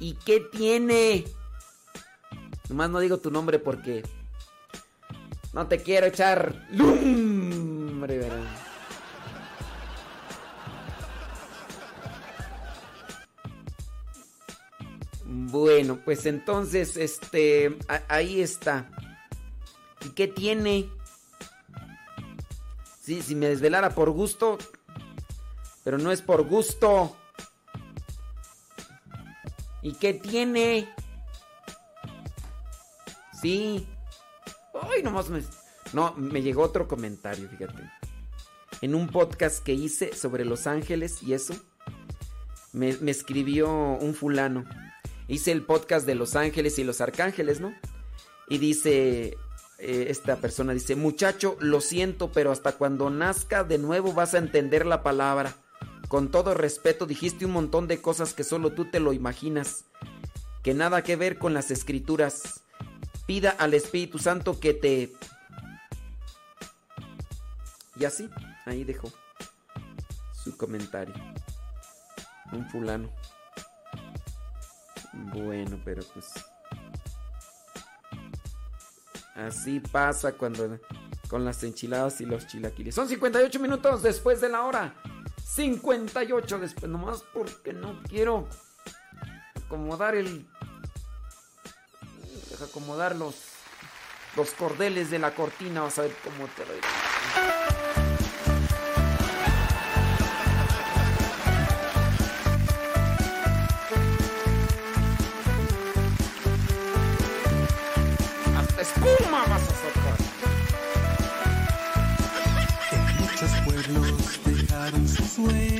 ¿Y qué tiene? Nomás no digo tu nombre porque no te quiero echar lumbre, ¿verdad? Bueno, pues entonces, este, ahí está. qué tiene? Sí, si me desvelara por gusto, pero no es por gusto. ¿Y qué tiene? Sí. Ay, nomás me... No, me llegó otro comentario, fíjate. En un podcast que hice sobre Los Ángeles y eso, me escribió un fulano. Hice el podcast de Los Ángeles y los Arcángeles, ¿no? Y dice, eh, esta persona dice, muchacho, lo siento, pero hasta cuando nazca de nuevo vas a entender la palabra. Con todo respeto, dijiste un montón de cosas que solo tú te lo imaginas, que nada que ver con las escrituras. Pida al Espíritu Santo que te... Y así, ahí dejó su comentario. Un fulano. Bueno, pero pues... Así pasa cuando con las enchiladas y los chilaquiles. Son 58 minutos después de la hora. 58 después, nomás porque no quiero acomodar el. acomodar los, los cordeles de la cortina. Vas a ver cómo te lo Hasta way.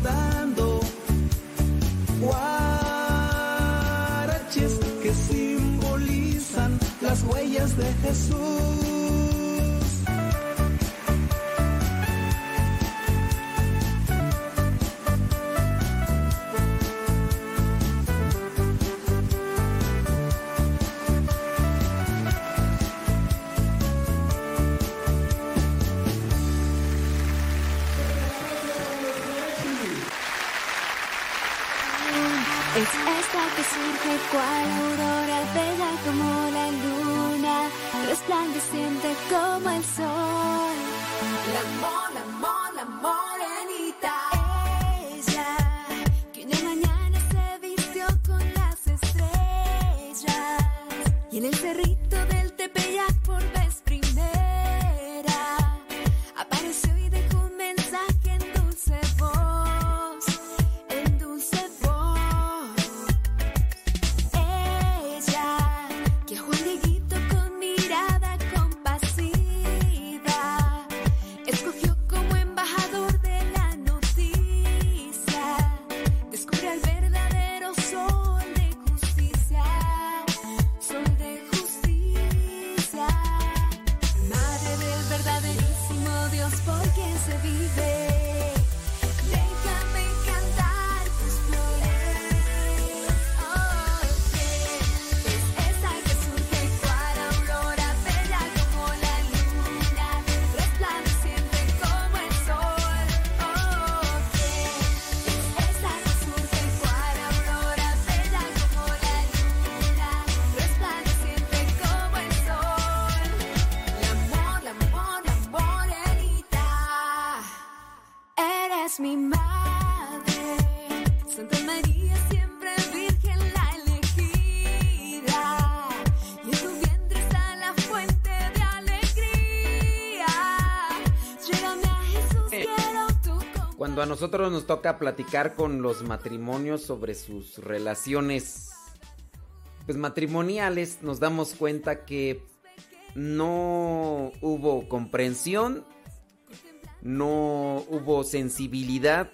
Recordando. Guaraches que simbolizan las huellas de Jesús. A nosotros nos toca platicar con los matrimonios sobre sus relaciones pues matrimoniales, nos damos cuenta que no hubo comprensión, no hubo sensibilidad,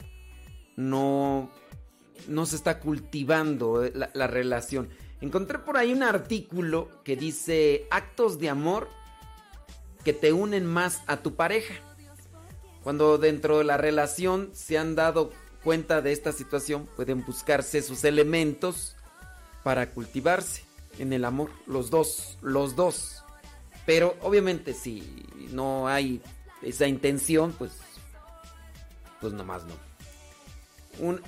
no, no se está cultivando eh, la relación. Encontré por ahí un artículo que dice actos de amor que te unen más a tu pareja. Cuando dentro de la relación se han dado cuenta de esta situación, pueden buscarse sus elementos para cultivarse en el amor, los dos, los dos. Pero obviamente si no hay esa intención, pues pues nomás no.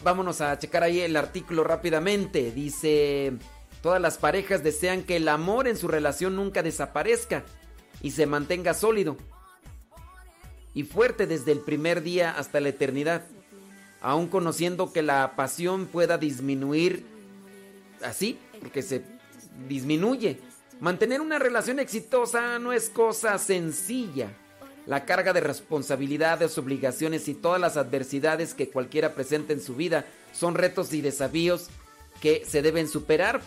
Vámonos a checar ahí el artículo rápidamente. Dice, todas las parejas desean que el amor en su relación nunca desaparezca y se mantenga sólido y fuerte desde el primer día hasta la eternidad, aun conociendo que la pasión pueda disminuir así, porque se disminuye. Mantener una relación exitosa no es cosa sencilla. La carga de responsabilidades, obligaciones y todas las adversidades que cualquiera presenta en su vida son retos y desafíos que se deben superar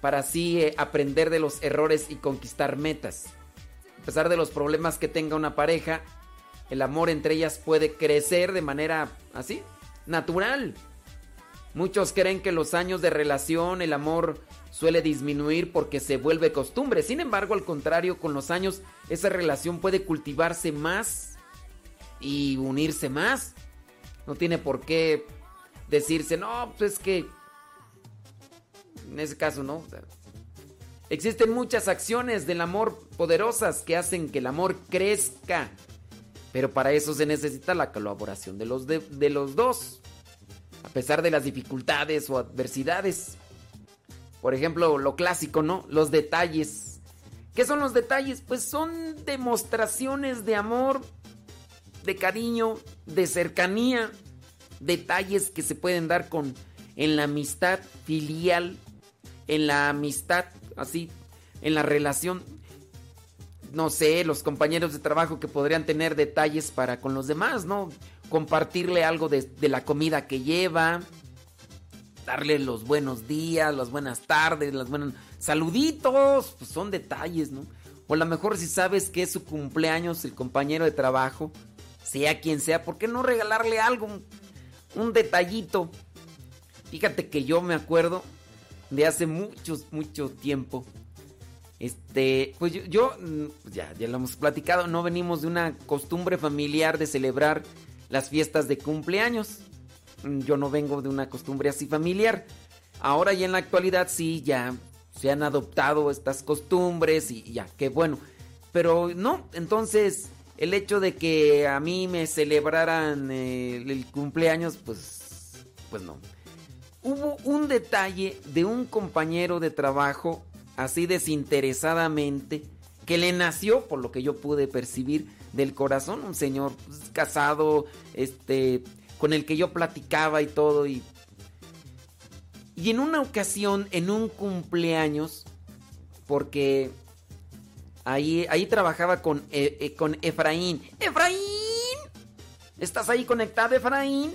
para así eh, aprender de los errores y conquistar metas. A pesar de los problemas que tenga una pareja, el amor entre ellas puede crecer de manera así, natural. Muchos creen que los años de relación, el amor suele disminuir porque se vuelve costumbre. Sin embargo, al contrario, con los años esa relación puede cultivarse más y unirse más. No tiene por qué decirse, no, pues es que... En ese caso, no. Existen muchas acciones del amor poderosas que hacen que el amor crezca. Pero para eso se necesita la colaboración de los, de, los dos. A pesar de las dificultades o adversidades. Por ejemplo, lo clásico, ¿no? Los detalles. ¿Qué son los detalles? Pues son demostraciones de amor, de cariño, de cercanía. Detalles que se pueden dar con en la amistad filial, en la amistad así, en la relación no sé, los compañeros de trabajo que podrían tener detalles para con los demás, ¿no? Compartirle algo de, de la comida que lleva, darle los buenos días, las buenas tardes, las buenas saluditos, pues son detalles, ¿no? O a lo mejor si sabes que es su cumpleaños el compañero de trabajo, sea quien sea, ¿por qué no regalarle algo? Un, un detallito. Fíjate que yo me acuerdo de hace mucho, mucho tiempo. Este, pues yo, mm, pues ya, ya lo hemos platicado, no venimos de una costumbre familiar de celebrar las fiestas de cumpleaños. Mm, Yo no vengo de una costumbre así familiar. Ahora y en la actualidad sí, ya se han adoptado estas costumbres y ya, qué bueno. Pero no, entonces el hecho de que a mí me celebraran eh, el cumpleaños, pues, pues no. Hubo un detalle de un compañero de trabajo así desinteresadamente que le nació, por lo que yo pude percibir del corazón, un señor pues, casado, este, con el que yo platicaba y todo y y en una ocasión, en un cumpleaños, porque ahí, ahí trabajaba con, eh, eh, con Efraín. ¡Efraín! ¿Estás ahí conectado, Efraín?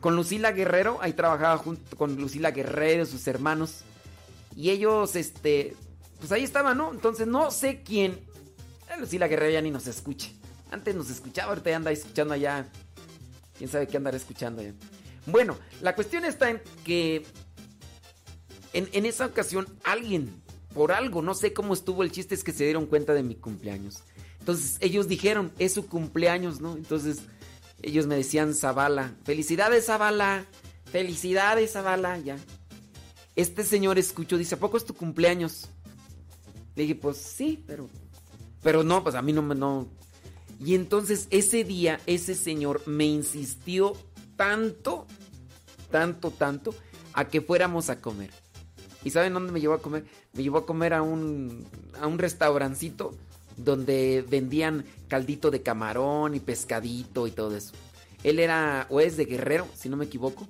Con Lucila Guerrero, ahí trabajaba junto con Lucila Guerrero, sus hermanos. Y ellos, este, pues ahí estaban, ¿no? Entonces no sé quién. Eh, Lucila Guerrero ya ni nos escucha. Antes nos escuchaba, ahorita ya anda escuchando allá. Quién sabe qué andará escuchando allá. Bueno, la cuestión está en que en, en esa ocasión alguien, por algo, no sé cómo estuvo el chiste, es que se dieron cuenta de mi cumpleaños. Entonces ellos dijeron, es su cumpleaños, ¿no? Entonces ellos me decían Zavala, felicidades Zavala, felicidades Zavala, ya. Este señor escuchó, dice, ¿a poco es tu cumpleaños? Le dije, pues sí, pero... Pero no, pues a mí no me... No. Y entonces ese día, ese señor me insistió tanto, tanto, tanto, a que fuéramos a comer. ¿Y saben dónde me llevó a comer? Me llevó a comer a un, a un restaurancito donde vendían caldito de camarón y pescadito y todo eso. Él era, o es de Guerrero, si no me equivoco.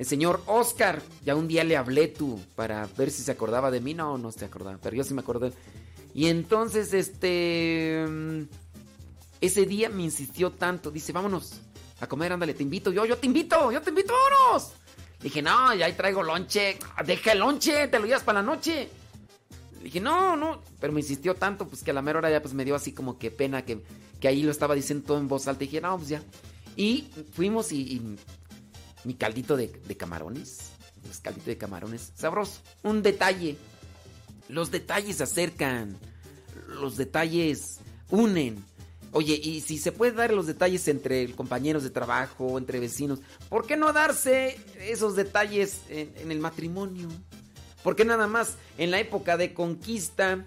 El señor Oscar. Ya un día le hablé tú para ver si se acordaba de mí. No, no se acordaba, pero yo sí me acordé. Y entonces, este. mm, Ese día me insistió tanto. Dice, vámonos a comer, ándale, te invito. Yo, yo te invito, yo te invito, vámonos. Dije, no, ya ahí traigo lonche. Deja el lonche, te lo llevas para la noche. Dije, no, no. Pero me insistió tanto, pues que a la mera hora ya pues me dio así como que pena que, que ahí lo estaba diciendo todo en voz alta. dije, no, pues ya. Y fuimos y, y mi caldito de, camarones. Pues caldito de camarones. Sabroso. Un detalle. Los detalles acercan. Los detalles unen. Oye, y si se puede dar los detalles entre compañeros de trabajo, entre vecinos, ¿por qué no darse esos detalles en, en el matrimonio? ¿Por qué nada más en la época de conquista?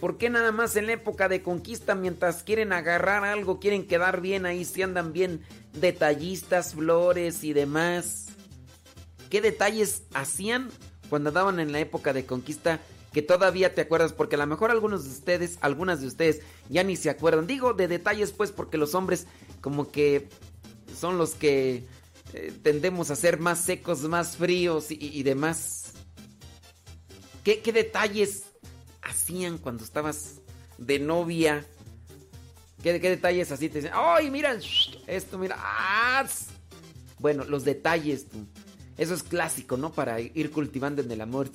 ¿Por qué nada más en la época de conquista mientras quieren agarrar algo, quieren quedar bien ahí, si andan bien detallistas, flores y demás? ¿Qué detalles hacían cuando daban en la época de conquista que todavía te acuerdas? Porque a lo mejor algunos de ustedes, algunas de ustedes ya ni se acuerdan. Digo de detalles pues porque los hombres como que son los que eh, tendemos a ser más secos, más fríos y, y demás. ¿Qué, ¿Qué detalles hacían cuando estabas de novia? ¿Qué, detalles así te dicen? ¡Ay, mira! Esto, mira. ¡Ah! Bueno, los detalles. Eso es clásico, ¿no? Para ir cultivando en el amor.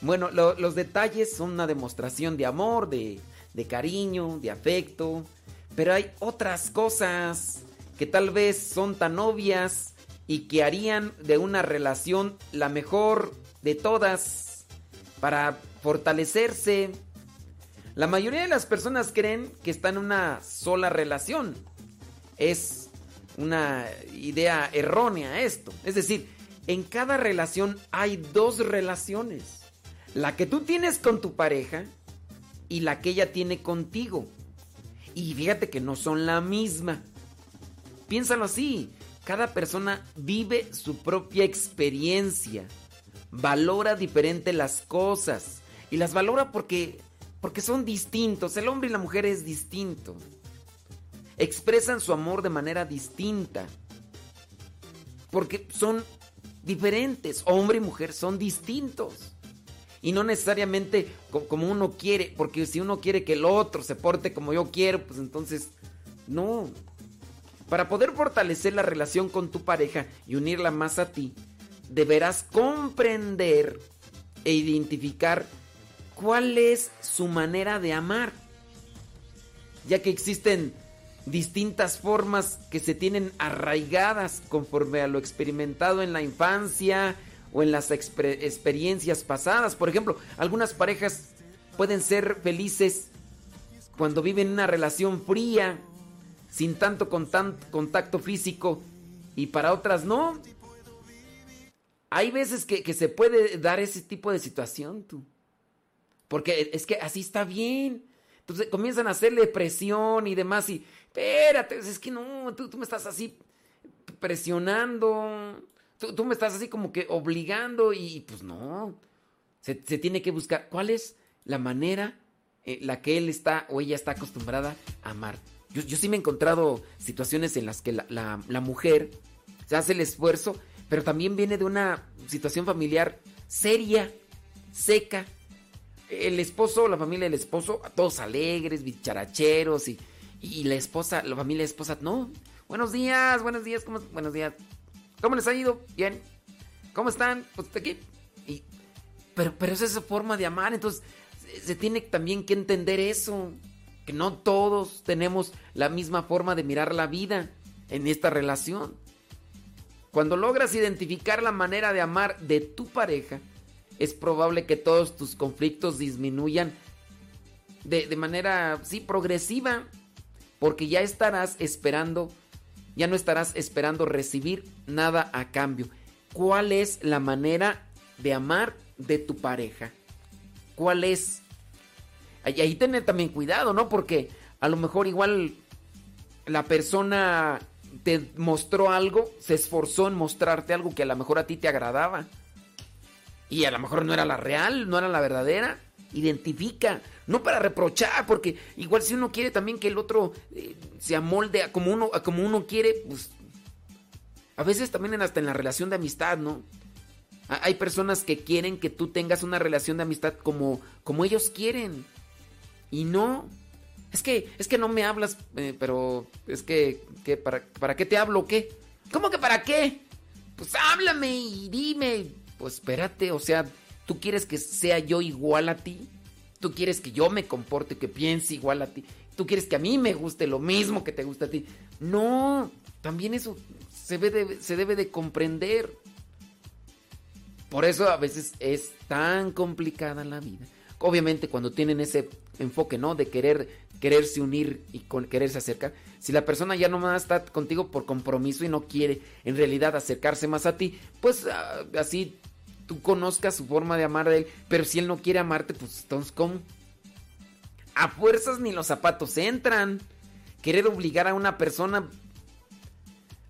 Bueno, lo- los detalles son una demostración de amor, de, de cariño, de afecto. Pero hay otras cosas que tal vez son tan obvias y que harían de una relación la mejor de todas para fortalecerse. La mayoría de las personas creen que están en una sola relación. Es una idea errónea esto. Es decir, en cada relación hay dos relaciones. La que tú tienes con tu pareja y la que ella tiene contigo. Y fíjate que no son la misma. Piénsalo así. Cada persona vive su propia experiencia. Valora diferente las cosas. Y las valora porque, porque son distintos. El hombre y la mujer es distinto. Expresan su amor de manera distinta. Porque son diferentes. Hombre y mujer son distintos. Y no necesariamente co- como uno quiere. Porque si uno quiere que el otro se porte como yo quiero, pues entonces no. Para poder fortalecer la relación con tu pareja y unirla más a ti, deberás comprender e identificar cuál es su manera de amar. Ya que existen distintas formas que se tienen arraigadas conforme a lo experimentado en la infancia o en las experiencias pasadas. Por ejemplo, algunas parejas pueden ser felices cuando viven una relación fría, sin tanto contacto físico, y para otras no. Hay veces que, que se puede dar ese tipo de situación, tú. Porque es que así está bien. Entonces comienzan a hacerle presión y demás y, espérate, es que no, tú, tú me estás así presionando, tú, tú me estás así como que obligando y pues no. Se, se tiene que buscar cuál es la manera en la que él está o ella está acostumbrada a amar. Yo, yo sí me he encontrado situaciones en las que la, la- la mujer se hace el esfuerzo, pero también viene de una situación familiar seria, seca. El esposo, la familia del esposo, todos alegres, bicharacheros y, y la esposa, la familia de esposa, no. Buenos días, buenos días, ¿cómo, buenos días. ¿Cómo les ha ido? Bien. ¿Cómo están? Pues aquí. Y, pero, pero esa es su forma de amar, entonces se tiene también que entender eso. Que no todos tenemos la misma forma de mirar la vida en esta relación. Cuando logras identificar la manera de amar de tu pareja, es probable que todos tus conflictos disminuyan de, manera, sí, progresiva, porque ya estarás esperando, ya no estarás esperando recibir nada a cambio. ¿Cuál es la manera de amar de tu pareja? ¿Cuál es? Y ahí tener también cuidado, ¿no? Porque a lo mejor igual la persona te mostró algo, se esforzó en mostrarte algo que a lo mejor a ti te agradaba. Y a lo mejor no era la real, no era la verdadera. Identifica, no para reprochar, porque igual si uno quiere también que el otro eh, se amolde a como uno, como uno quiere, pues A veces también hasta en la relación de amistad, ¿no? Hay personas que quieren que tú tengas una relación de amistad como, como ellos quieren. Y no. Es que, es que no me hablas, eh, pero es que, para, ¿para qué te hablo o qué? ¿Cómo que para qué? Pues háblame y dime. Pues espérate, o sea, ¿tú quieres que sea yo igual a ti? ¿Tú quieres que yo me comporte, que piense igual a ti? ¿Tú quieres que a mí me guste lo mismo que te gusta a ti? No, también eso se, se debe de comprender. Por eso a veces es tan complicada la vida. Obviamente cuando tienen ese enfoque, ¿no? De querer quererse unir y con, quererse acercar. Si la persona ya no más está contigo por compromiso y no quiere en realidad acercarse más a ti, pues ah, así tú conozcas su forma de amar a él. Pero si él no quiere amarte, pues entonces ¿cómo? A fuerzas ni los zapatos entran. Querer obligar a una persona,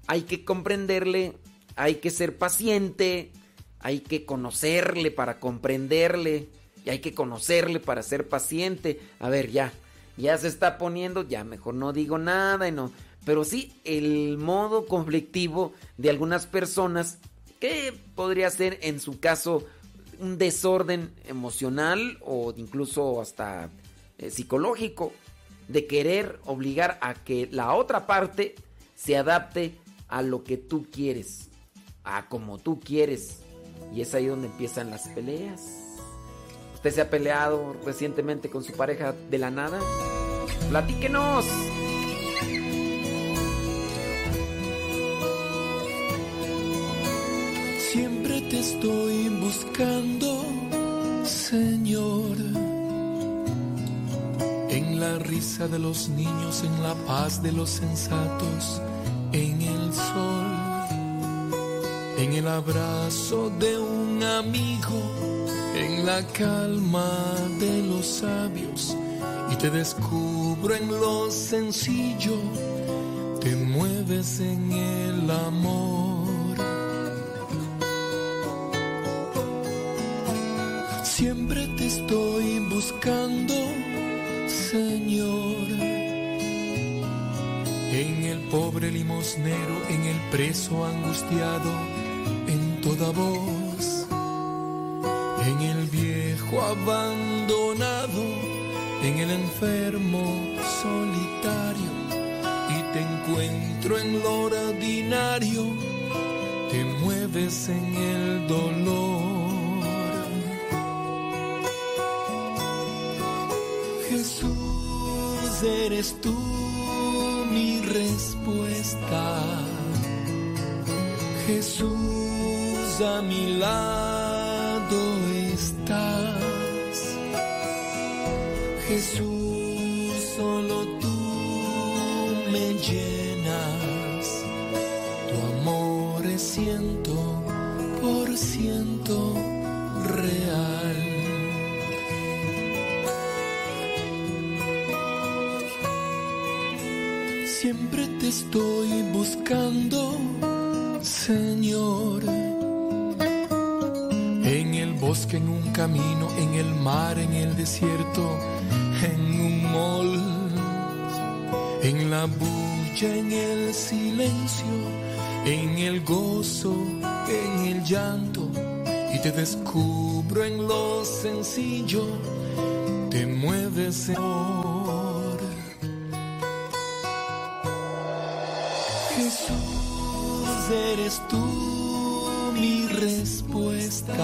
hay que comprenderle, hay que ser paciente, hay que conocerle para comprenderle hay que conocerle para ser paciente. A ver, ya, ya se está poniendo, ya mejor no digo nada y no. Pero sí, el modo conflictivo de algunas personas, que podría ser en su caso un desorden emocional o incluso hasta eh, psicológico, de querer obligar a que la otra parte se adapte a lo que tú quieres, a como tú quieres. Y es ahí donde empiezan las peleas. ¿Usted se ha peleado recientemente con su pareja de la nada? Platíquenos. Siempre te estoy buscando, Señor. En la risa de los niños, en la paz de los sensatos, en el sol en el abrazo de un amigo, en la calma de los sabios, y te descubro en lo sencillo, te mueves en el amor. Siempre te estoy buscando, Señor. En el pobre limosnero, en el preso angustiado toda voz en el viejo abandonado, en el enfermo solitario, y te encuentro en lo ordinario, te mueves en el dolor. Jesús, eres tú mi respuesta. Jesús a mi lado estás. Jesús, solo tú me llenas. Tu amor es ciento por ciento real. Siempre te estoy buscando, Señor bosque, en un camino, en el mar, en el desierto, en un mol, en la bulla, en el silencio, en el gozo, en el llanto, y te descubro en lo sencillo, te mueves amor. Jesús, eres tú mi respuesta.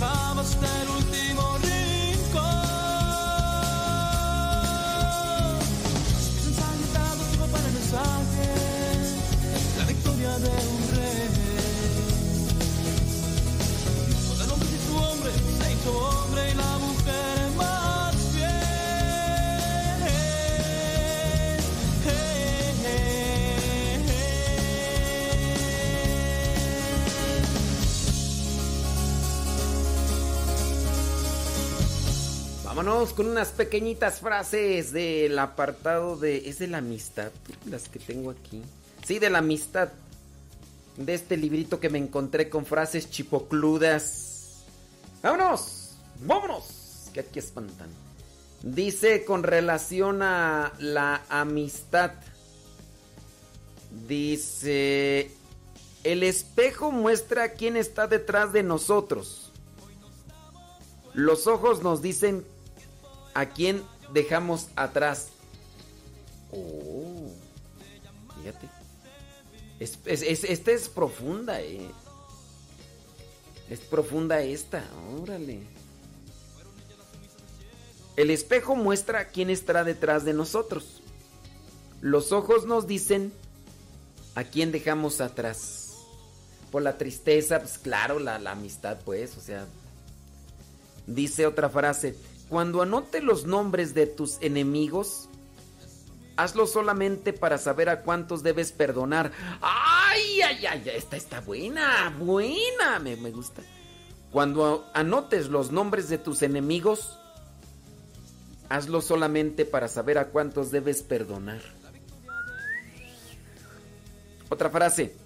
Mojaba hasta el último. Vámonos con unas pequeñitas frases del apartado de... Es de la amistad, las que tengo aquí. Sí, de la amistad. De este librito que me encontré con frases chipocludas. ¡Vámonos! ¡Vámonos! Que aquí espantan. Dice con relación a la amistad. Dice... El espejo muestra quién está detrás de nosotros. Los ojos nos dicen a quién dejamos atrás. Oh, fíjate. Es, es- es- esta es profunda, eh. Es profunda esta, órale. El espejo muestra quién está detrás de nosotros. Los ojos nos dicen a quién dejamos atrás. Por la tristeza, pues claro, la, la amistad, pues, o sea. Dice otra frase, cuando anote los nombres de tus enemigos, hazlo solamente para saber a cuántos debes perdonar. ¡Ay, ay, ay! Esta está buena, buena, me, me gusta. Cuando anotes los nombres de tus enemigos, hazlo solamente para saber a cuántos debes perdonar. Otra frase.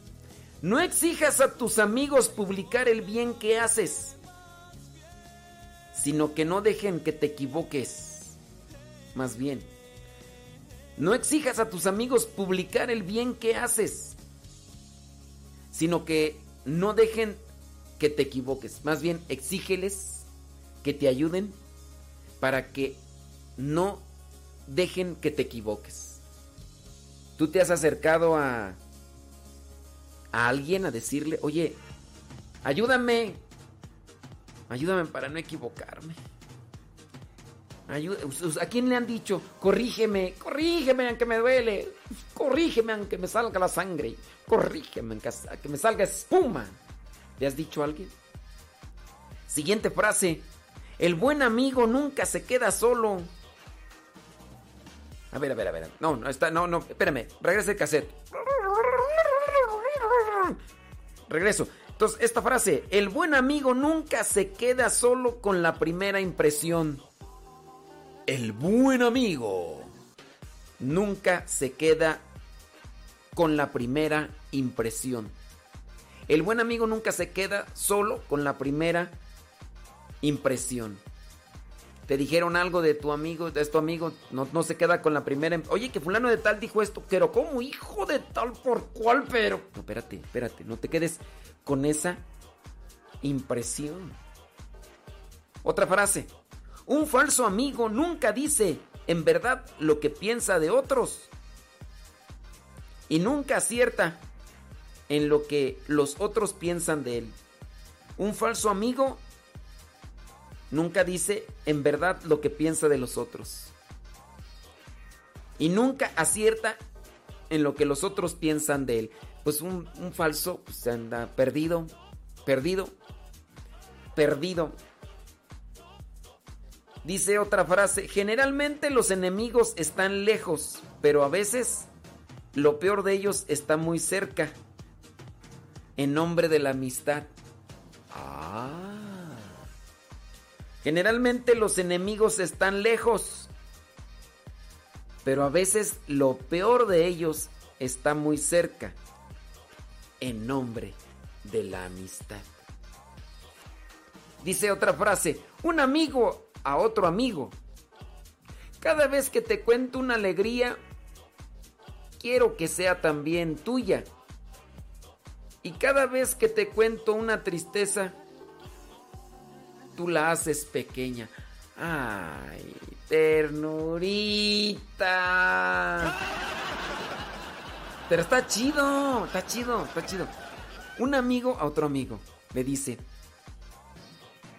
No exijas a tus amigos publicar el bien que haces, sino que no dejen que te equivoques. Más bien, no exijas a tus amigos publicar el bien que haces, sino que no dejen que te equivoques. Más bien, exígeles que te ayuden para que no dejen que te equivoques. Tú te has acercado a, a alguien a decirle, oye, ayúdame, ayúdame para no equivocarme. Ayuda- ¿A quién le han dicho? Corrígeme, corrígeme aunque me duele, corrígeme aunque me salga la sangre, corrígeme aunque que me salga espuma. ¿Le has dicho a alguien? Siguiente frase. El buen amigo nunca se queda solo. A ver, a ver, a ver. No, no, está, no, no, espérame. Regresa el cassette. Regreso. Entonces, esta frase, el buen amigo nunca se queda solo con la primera impresión. El buen amigo nunca se queda con la primera impresión. El buen amigo nunca se queda solo con la primera impresión. Te dijeron algo de tu amigo, de tu amigo, no, no se queda con la primera. im- Oye, que fulano de tal dijo esto, pero como hijo de tal por cual, pero. No, espérate, espérate, no te quedes con esa impresión. Otra frase. Un falso amigo nunca dice en verdad lo que piensa de otros. Y nunca acierta en lo que los otros piensan de él. Un falso amigo nunca dice en verdad lo que piensa de los otros. Y nunca acierta en lo que los otros piensan de él. Pues un, falso pues anda perdido, perdido, perdido. Dice otra frase, generalmente los enemigos están lejos, pero a veces lo peor de ellos está muy cerca, en nombre de la amistad. Ah. Generalmente los enemigos están lejos, pero a veces lo peor de ellos está muy cerca, en nombre de la amistad. Dice otra frase, un amigo a otro amigo. Cada vez que te cuento una alegría, quiero que sea también tuya. Y cada vez que te cuento una tristeza, tú la haces pequeña. Ay, ternurita. Pero está chido, está chido, está chido. Un amigo a otro amigo le dice,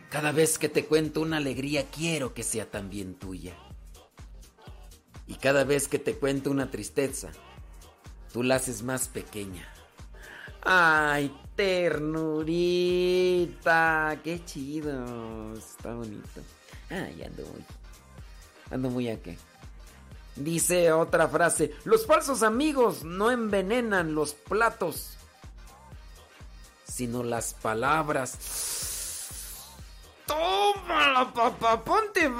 cada vez que te cuento una alegría quiero que sea también tuya. Y cada vez que te cuento una tristeza, tú la haces más pequeña. Ay, ternurita, qué chido, está bonito. Ay, ando muy, ando muy a qué. Dice otra frase, los falsos amigos no envenenan los platos, sino las palabras. Tómala, papá, ponte,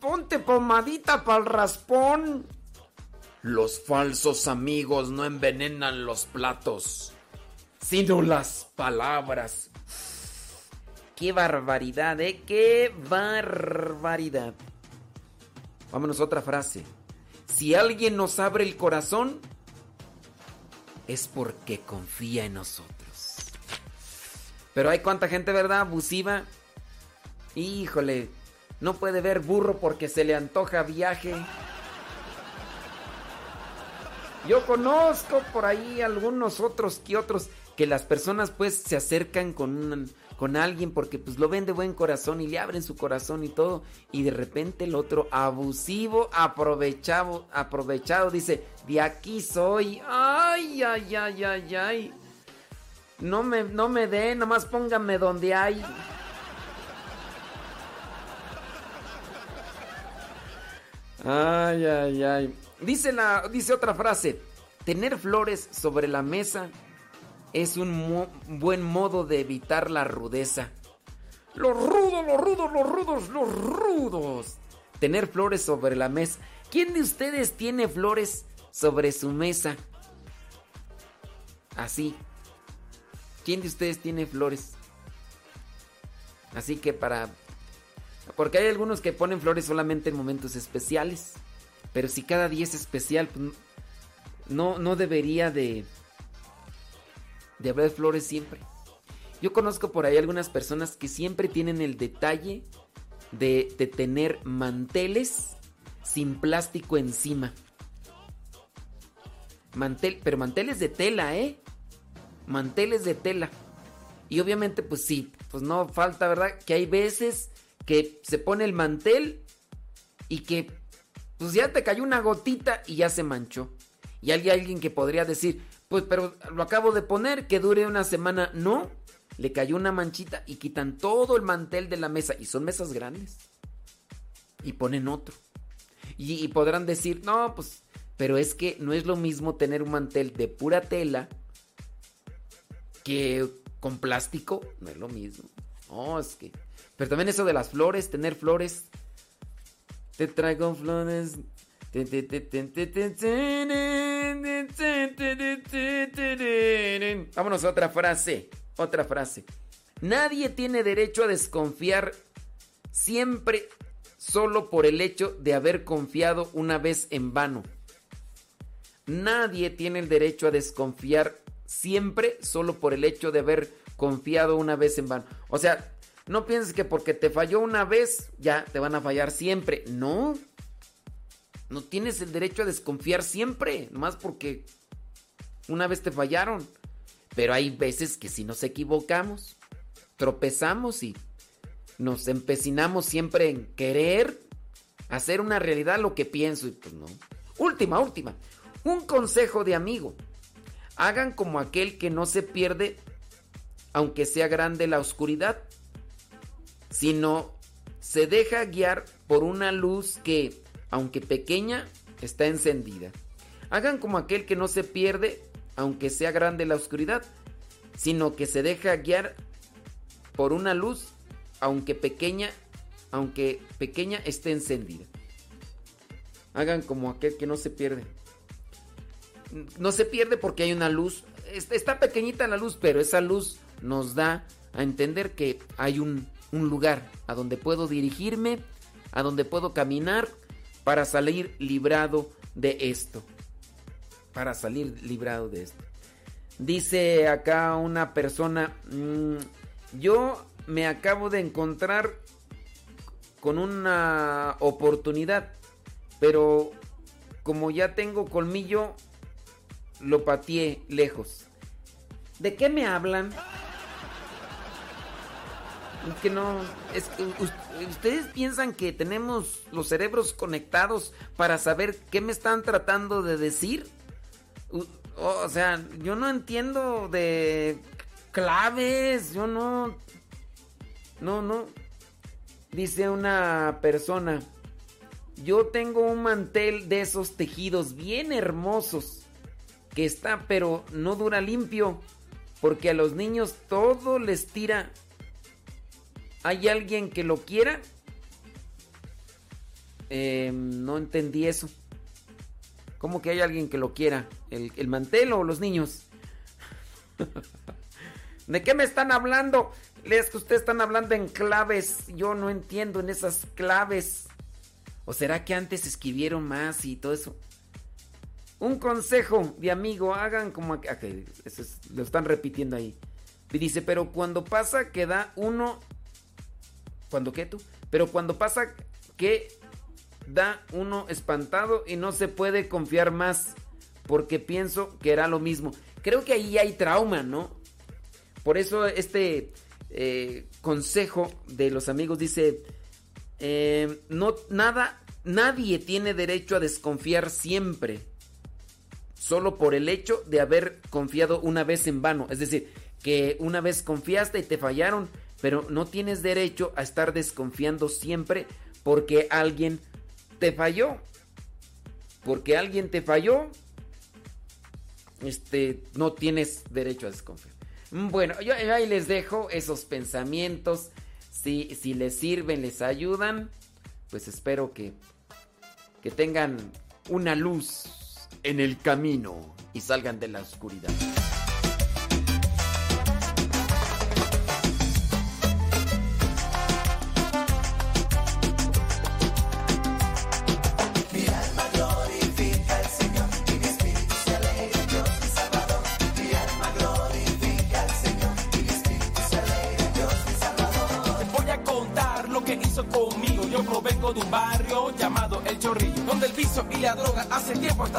ponte pomadita para el raspón. Los falsos amigos no envenenan los platos, sino las palabras. Qué barbaridad, ¿eh? Qué barbaridad. Vámonos a otra frase. Si alguien nos abre el corazón, es porque confía en nosotros. Pero hay cuánta gente, ¿verdad? Abusiva Híjole, no puede ver burro porque se le antoja viaje. Yo conozco por ahí algunos otros que otros que las personas pues se acercan con, con alguien porque pues lo ven de buen corazón y le abren su corazón y todo y de repente el otro abusivo, aprovechado, aprovechado dice, de aquí soy, ay, ay, ay, ay, ay. No me, no me den, nomás pónganme donde hay. Ay, ay, ay. Dice, la, dice otra frase, tener flores sobre la mesa es un buen modo de evitar la rudeza. Los rudos, los rudos, los rudos, los rudos. Tener flores sobre la mesa. ¿Quién de ustedes tiene flores sobre su mesa? Así. ¿Quién de ustedes tiene flores? Así que para porque hay algunos que ponen flores solamente en momentos especiales. Pero si cada día es especial, pues, no, no debería de, de haber flores siempre. Yo conozco por ahí algunas personas que siempre tienen el detalle de, tener manteles sin plástico encima. Mantel, pero manteles de tela, ¿eh? Manteles de tela. Y obviamente, pues sí, pues no falta, ¿verdad? Que hay veces que se pone el mantel y que pues ya te cayó una gotita y ya se manchó. Y hay alguien que podría decir, pues pero lo acabo de poner, que dure una semana. No, le cayó una manchita y quitan todo el mantel de la mesa. Y son mesas grandes. Y ponen otro. Y, podrán decir, no, pues, pero es que no es lo mismo tener un mantel de pura tela que con plástico. No es lo mismo. No, es que pero también eso de las flores, tener flores. Te traigo flores. Vámonos a otra frase. Otra frase. Nadie tiene derecho a desconfiar siempre solo por el hecho de haber confiado una vez en vano. Nadie tiene el derecho a desconfiar siempre solo por el hecho de haber confiado una vez en vano. O sea, no pienses que porque te falló una vez, ya te van a fallar siempre. No. No tienes el derecho a desconfiar siempre, nomás porque una vez te fallaron. Pero hay veces que si nos equivocamos, tropezamos y nos empecinamos siempre en querer hacer una realidad lo que pienso y pues no. Última, última. Un consejo de amigo. Hagan como aquel que no se pierde aunque sea grande la oscuridad sino se deja guiar por una luz que, aunque pequeña, está encendida. Hagan como aquel que no se pierde, aunque sea grande la oscuridad, sino que se deja guiar por una luz, aunque pequeña, aunque pequeña esté encendida. Hagan como aquel que no se pierde. No se pierde porque hay una luz. Está pequeñita la luz, pero esa luz nos da a entender que hay un, lugar a donde puedo dirigirme, a donde puedo caminar para salir librado de esto. Para salir librado de esto. Dice acá una persona, mm, yo me acabo de encontrar con una oportunidad, pero como ya tengo colmillo, lo pateé lejos. ¿De qué me hablan? Que no ustedes piensan que tenemos los cerebros conectados para saber qué me están tratando de decir. O sea yo no entiendo de claves yo no no no. Dice una persona yo tengo un mantel de esos tejidos bien hermosos que está pero no dura limpio porque a los niños todo les tira ¿Hay alguien que lo quiera? Em, no entendí eso. ¿Cómo que hay alguien que lo quiera? ¿El, mantel o los niños? ¿De qué me están hablando? Es que ustedes están hablando en claves. Yo no entiendo en esas claves. ¿O será que antes escribieron más y todo eso? Un consejo de amigo, hagan como... Okay, lo están repitiendo ahí. Y dice, pero cuando pasa que da uno ¿Cuándo qué tú? Pero cuando pasa que da uno espantado y no se puede confiar más porque pienso que era lo mismo. Creo que ahí hay trauma, ¿no? Por eso este eh, consejo de los amigos dice, eh, no, nada, nadie tiene derecho a desconfiar siempre, solo por el hecho de haber confiado una vez en vano. Es decir, que una vez confiaste y te fallaron, pero no tienes derecho a estar desconfiando siempre porque alguien te falló. Porque alguien te falló, este, no tienes derecho a desconfiar. Mm, bueno, yo ahí les dejo esos pensamientos. Si, si les sirven, les ayudan, pues espero que, que tengan una luz en el camino y salgan de la oscuridad.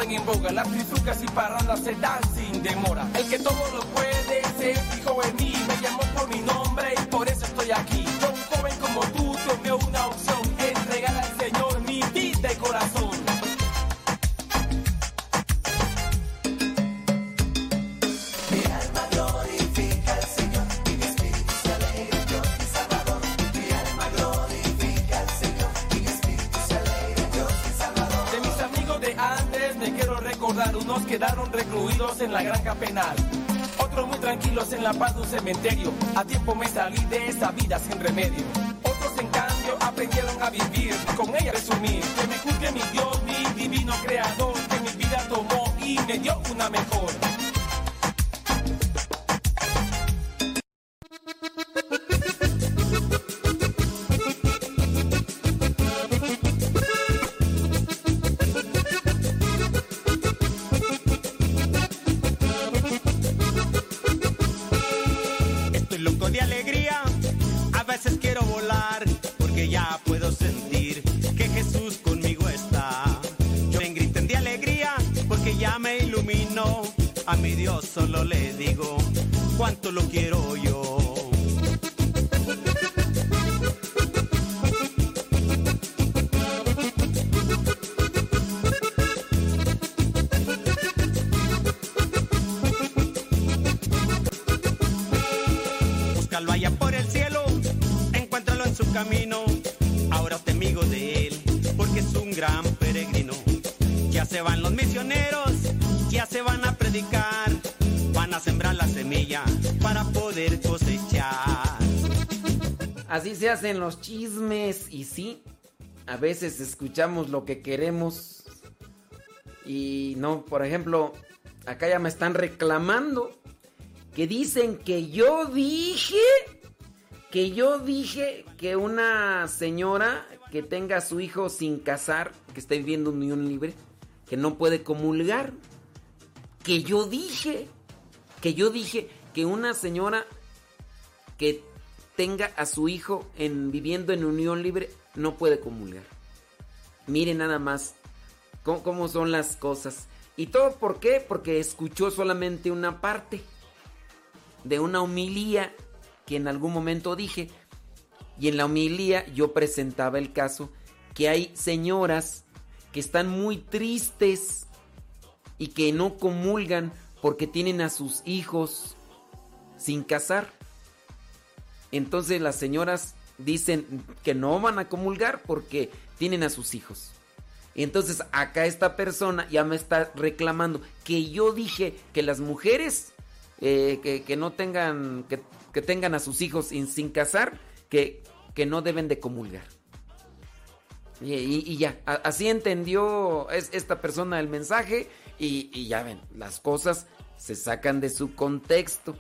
Están en boga. Las trifrucas y parrandas se dan hacen los chismes y sí, a veces escuchamos lo que queremos y no, por ejemplo, acá ya me están reclamando que dicen que yo dije que yo dije que una señora que tenga a su hijo sin casar, que esté viviendo unión libre, que no puede comulgar. Que yo dije, que yo dije que una señora que tenga a su hijo en, viviendo en unión libre no puede comulgar. Miren nada más cómo, cómo son las cosas. ¿Y todo por qué? Porque escuchó solamente una parte de una homilía que en algún momento dije. Y en la homilía yo presentaba el caso que hay señoras que están muy tristes y que no comulgan porque tienen a sus hijos sin casar. Entonces las señoras dicen que no van a comulgar porque tienen a sus hijos. Entonces acá esta persona ya me está reclamando que yo dije que las mujeres eh, que, no tengan, que, tengan a sus hijos sin, casar, que, que, no deben de comulgar. Y, ya, así entendió esta persona el mensaje y, y, ya ven, las cosas se sacan de su contexto.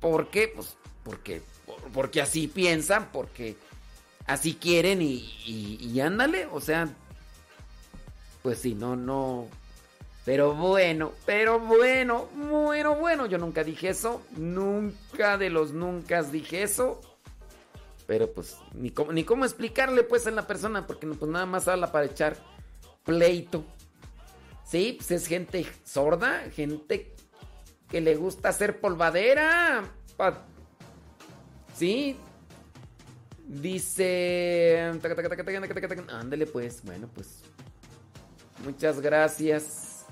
¿Por qué? Pues porque, porque así piensan, porque así quieren y, ándale, o sea, pues sí, no, no, pero bueno, pero bueno, bueno, bueno, yo nunca dije eso, nunca de los nunca dije eso. Pero pues ni cómo, ni cómo explicarle pues a la persona, porque pues nada más habla para echar pleito. Sí, pues es gente sorda, gente que le gusta hacer polvadera. Sí. Dice... Ándele pues, bueno pues. Muchas gracias.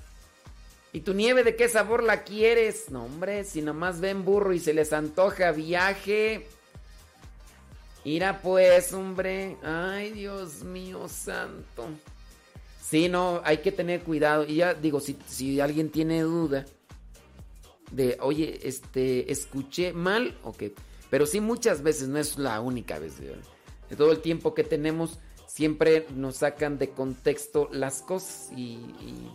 ¿Y tu nieve de qué sabor la quieres? No, hombre, si nomás ven burro y se les antoja viaje. Ira pues, hombre. Ay, Dios mío santo. Sí, no, hay que tener cuidado. Y ya digo, si, si alguien tiene duda de, oye, este, escuché mal, ok. Pero sí, muchas veces, no es la única vez. De todo el tiempo que tenemos, siempre nos sacan de contexto las cosas y,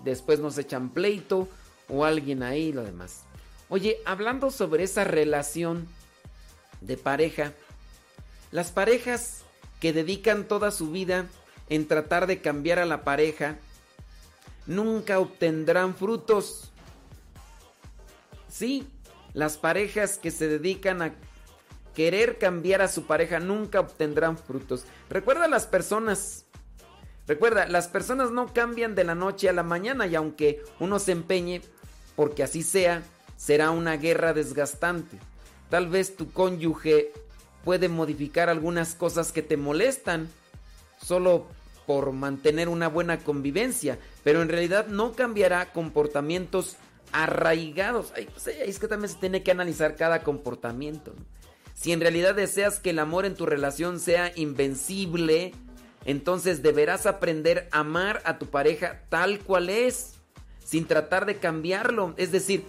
después nos echan pleito o alguien ahí y lo demás. Oye, hablando sobre esa relación de pareja, las parejas que dedican toda su vida en tratar de cambiar a la pareja, nunca obtendrán frutos. Sí, las parejas que se dedican a querer cambiar a su pareja nunca obtendrán frutos. Recuerda las personas. Recuerda, las personas no cambian de la noche a la mañana y aunque uno se empeñe porque así sea, será una guerra desgastante. Tal vez tu cónyuge puede modificar algunas cosas que te molestan solo por mantener una buena convivencia, pero en realidad no cambiará comportamientos arraigados. Pues, es que también se tiene que analizar cada comportamiento. Si en realidad deseas que el amor en tu relación sea invencible, entonces deberás aprender a amar a tu pareja tal cual es, sin tratar de cambiarlo. Es decir,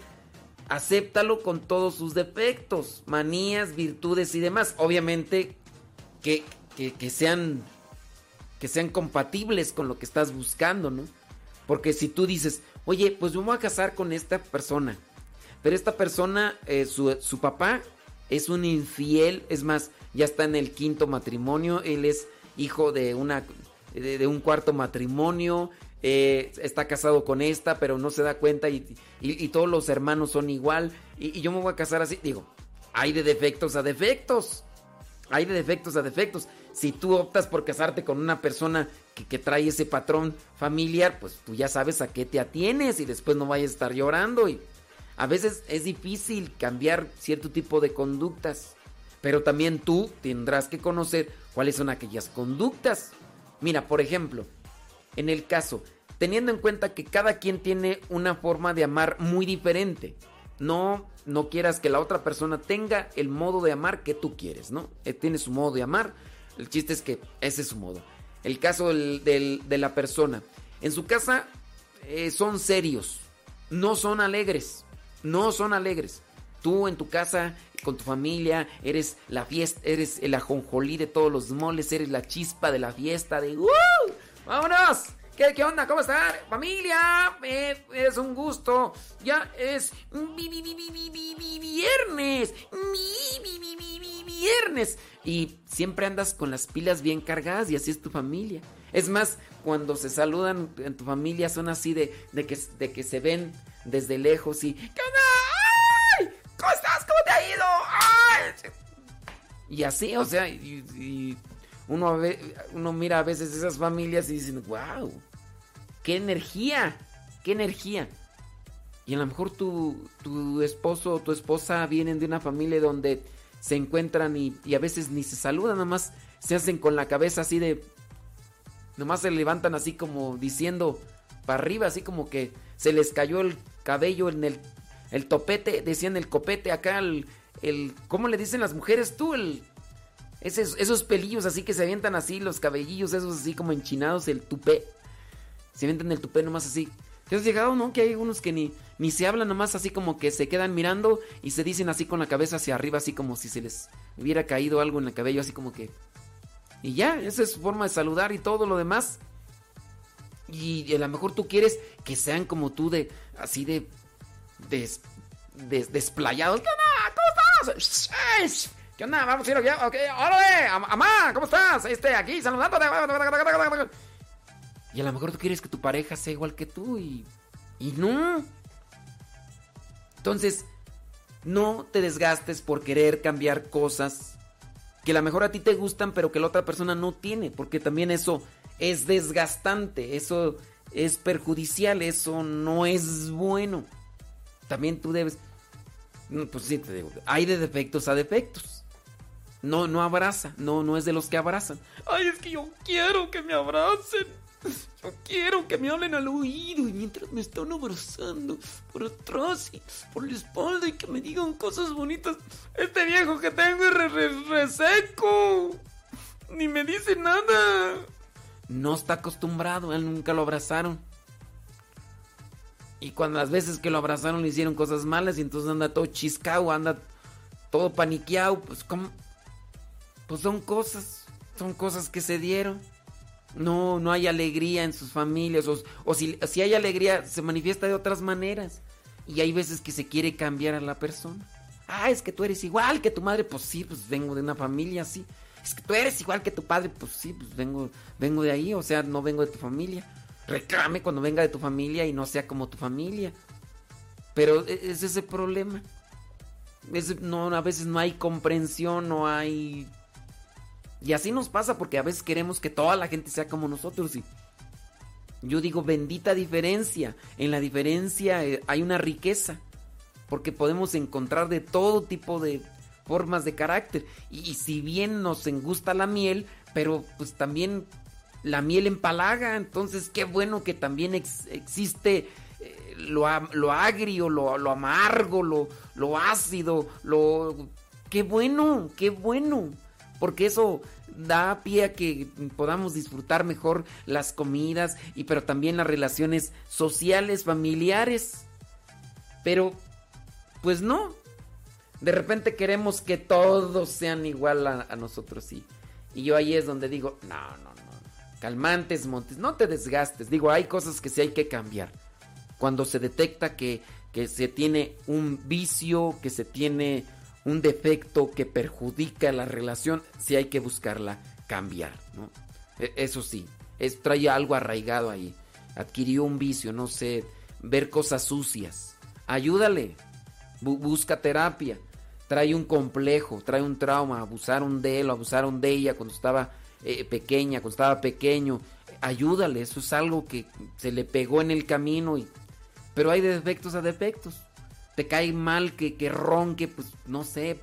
acéptalo con todos sus defectos, manías, virtudes y demás. Obviamente que, sean, que sean compatibles con lo que estás buscando, ¿no? Porque si tú dices, oye, pues yo voy a casar con esta persona, pero esta persona, eh, su, su papá es un infiel, es más, ya está en el quinto matrimonio, él es hijo de una de, un cuarto matrimonio, eh, está casado con esta, pero no se da cuenta y, todos los hermanos son igual y, yo me voy a casar así, digo, hay de defectos a defectos, hay de defectos a defectos. Si tú optas por casarte con una persona que, que trae ese patrón familiar, pues tú ya sabes a qué te atienes y después no vayas a estar llorando y a veces es difícil cambiar cierto tipo de conductas, pero también tú tendrás que conocer cuáles son aquellas conductas. Mira, por ejemplo, en el caso, teniendo en cuenta que cada quien tiene una forma de amar muy diferente, no no quieras que la otra persona tenga el modo de amar que tú quieres, ¿no? Él tiene su modo de amar, el chiste es que ese es su modo. el caso de la persona. En su casa eh, son serios, no son alegres, no son alegres. Tú en tu casa, con tu familia, eres la fiesta, eres el ajonjolí de todos los moles, eres la chispa de la fiesta de ¡Uh! ¡Vámonos! ¿Qué, qué onda? ¿Cómo están? Familia, eh, es un gusto. Ya es mi- mi- mi- viernes. Viernes. Y siempre andas con las pilas bien cargadas y así es tu familia. Es más, cuando se saludan en tu familia son así de, de, que, de que se ven desde lejos y... ¿Qué? ¡Ay! ¿Cómo estás? ¿Cómo te ha ido? ¡Ay! Y así, o sea, y, uno, uno mira a veces esas familias y dicen, wow, qué energía, qué energía. Y a lo mejor tu, tu esposo o tu esposa vienen de una familia donde se encuentran y, a veces ni se saludan, nomás se hacen con la cabeza así de... Nomás se levantan así como diciendo para arriba, así como que se les cayó el cabello en el, el topete, decían el copete acá, el, el... ¿Cómo le dicen las mujeres tú? El, esos, esos pelillos así que se avientan así, los cabellillos esos así como enchinados, el tupé. Se avientan el tupé nomás así. ¿Te has llegado, no? Que hay unos que ni, ni se hablan nomás así como que se quedan mirando y se dicen así con la cabeza hacia arriba, así como si se les hubiera caído algo en el cabello, así como que... Y ya, esa es su forma de saludar y todo lo demás. Y a lo mejor tú quieres que sean como tú de... Así de... des- des- desplayados. ¿Qué onda? ¿Cómo estás? ¿Qué onda? Vamos a ir allá. Ok, órale. Am- Amá, ¿cómo estás? Este, aquí, saludándote. Y a lo mejor tú quieres que tu pareja sea igual que tú y... Y no. Entonces, no te desgastes por querer cambiar cosas que a lo mejor a ti te gustan, pero que la otra persona no tiene, porque también eso es desgastante, eso es perjudicial, eso no es bueno. También tú debes... Pues sí, te digo, hay de defectos a defectos. No, no abraza, no, no es de los que abrazan. Ay, es que yo quiero que me abracen. Yo quiero que me hablen al oído y mientras me están abrazando por atrás y por la espalda y que me digan cosas bonitas. Este viejo que tengo es re, re- reseco. Ni me dice nada. No está acostumbrado, él nunca lo abrazaron. Y cuando las veces que lo abrazaron le hicieron cosas malas y entonces anda todo chiscao, anda todo paniqueado, pues como... Pues son cosas, son cosas que se dieron. No, no hay alegría en sus familias. O, o si, si hay alegría, se manifiesta de otras maneras. Y hay veces que se quiere cambiar a la persona. Ah, es que tú eres igual que tu madre. Pues sí, pues vengo de una familia así. Es que tú eres igual que tu padre. Pues sí, pues vengo, vengo de ahí. O sea, no vengo de tu familia. Reclame cuando venga de tu familia y no sea como tu familia. Pero e- es ese problema. Es- no, a veces no hay comprensión, no hay y así nos pasa porque a veces queremos que toda la gente sea como nosotros. Y yo digo, bendita diferencia. En la diferencia eh, hay una riqueza. Porque podemos encontrar de todo tipo de formas de carácter. Y, si bien nos gusta la miel, pero pues también la miel empalaga. Entonces qué bueno que también ex- existe eh, lo, lo agrio, lo, lo amargo, lo, lo ácido, lo... Qué bueno, qué bueno porque eso da pie a que podamos disfrutar mejor las comidas y pero también las relaciones sociales, familiares. Pero pues no. De repente queremos que todos sean igual a, nosotros y, y yo ahí es donde digo, no, no, no. Calmantes, montes, no te desgastes. Digo, hay cosas que sí hay que cambiar. Cuando se detecta que, que se tiene un vicio, que se tiene un defecto que perjudica la relación, sí hay que buscarla cambiar, ¿no? E- Eso sí, es, trae algo arraigado ahí. Adquirió un vicio, no sé, ver cosas sucias. Ayúdale, bu- busca terapia. Trae un complejo, trae un trauma, abusaron de él, abusaron de ella cuando estaba eh, pequeña, cuando estaba pequeño. Ayúdale, eso es algo que se le pegó en el camino y... Pero hay de defectos a defectos te cae mal que, que ronque, pues no sé,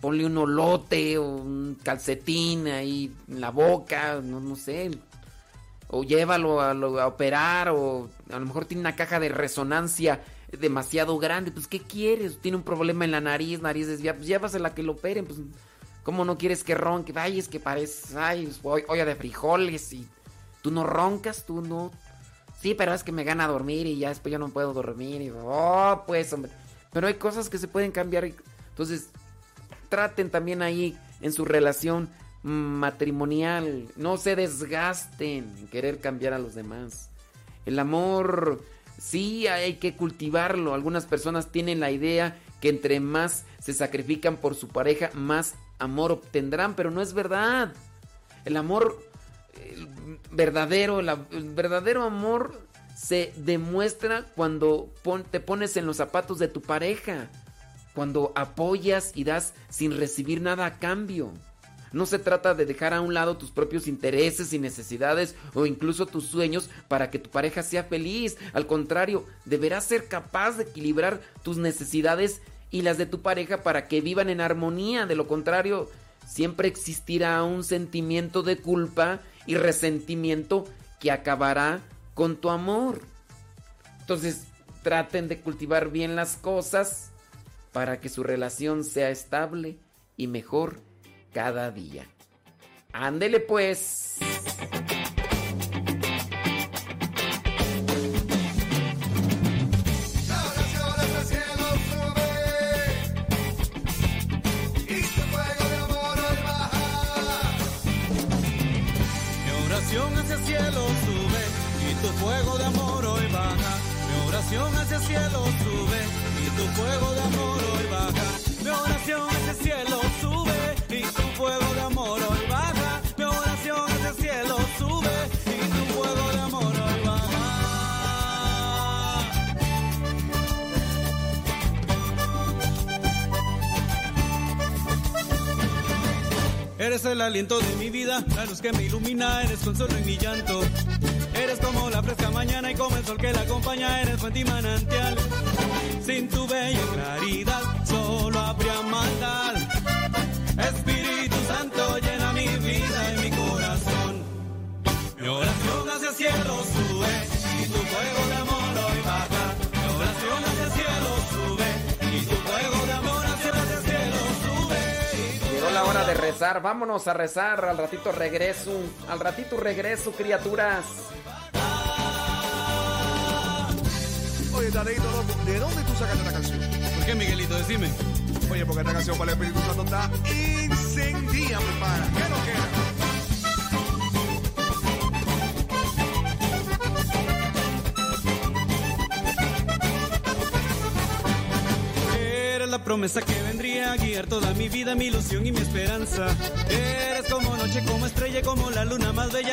ponle un olote o un calcetín ahí en la boca, no, no sé. O llévalo a, a operar, o a lo mejor tiene una caja de resonancia demasiado grande, pues ¿qué quieres? Tiene un problema en la nariz, nariz desviada, pues llévasela que lo operen, pues ¿Cómo no quieres que ronque? Ay, es que parece, ay, olla de frijoles y tú no roncas, tú no. Sí, pero es que me gana dormir y ya después yo no puedo dormir. Y, oh, pues, hombre. Pero hay cosas que se pueden cambiar. Entonces, traten también ahí en su relación matrimonial. No se desgasten en querer cambiar a los demás. El amor, sí, hay que cultivarlo. Algunas personas tienen la idea que entre más se sacrifican por su pareja, más amor obtendrán, pero no es verdad. El amor verdadero, el verdadero amor se demuestra cuando te pones en los zapatos de tu pareja, cuando apoyas y das sin recibir nada a cambio. No se trata de dejar a un lado tus propios intereses y necesidades o incluso tus sueños para que tu pareja sea feliz. Al contrario, deberás ser capaz de equilibrar tus necesidades y las de tu pareja para que vivan en armonía. De lo contrario, siempre existirá un sentimiento de culpa y resentimiento que acabará con tu amor. Entonces, traten de cultivar bien las cosas para que su relación sea estable y mejor cada día. Ándele pues. fuego de amor hoy baja. Mi oración hacia el cielo sube y tu fuego de amor hoy baja. Mi oración Eres el aliento de mi vida, la luz que me ilumina, eres consuelo en mi llanto. Eres como la fresca mañana y como el sol que la acompaña, eres fuente y manantial. Sin tu bella claridad solo habría maldad. Espíritu Santo llena mi vida y mi corazón. Mi oración hacia el cielo sube y tu fuego de amor hoy baja. Mi oración hacia el cielo rezar, vámonos a rezar, al ratito regreso, al ratito regreso, criaturas. Oye, Tadeito, ¿de dónde tú sacaste esta canción? ¿Por qué, Miguelito? Decime. Oye, porque esta canción para el Espíritu Santo está incendía, mi pana. ¿Qué lo Eres la promesa que vendría a guiar toda mi vida, mi ilusión y mi esperanza. Eres como noche, como estrella, como la luna más bella.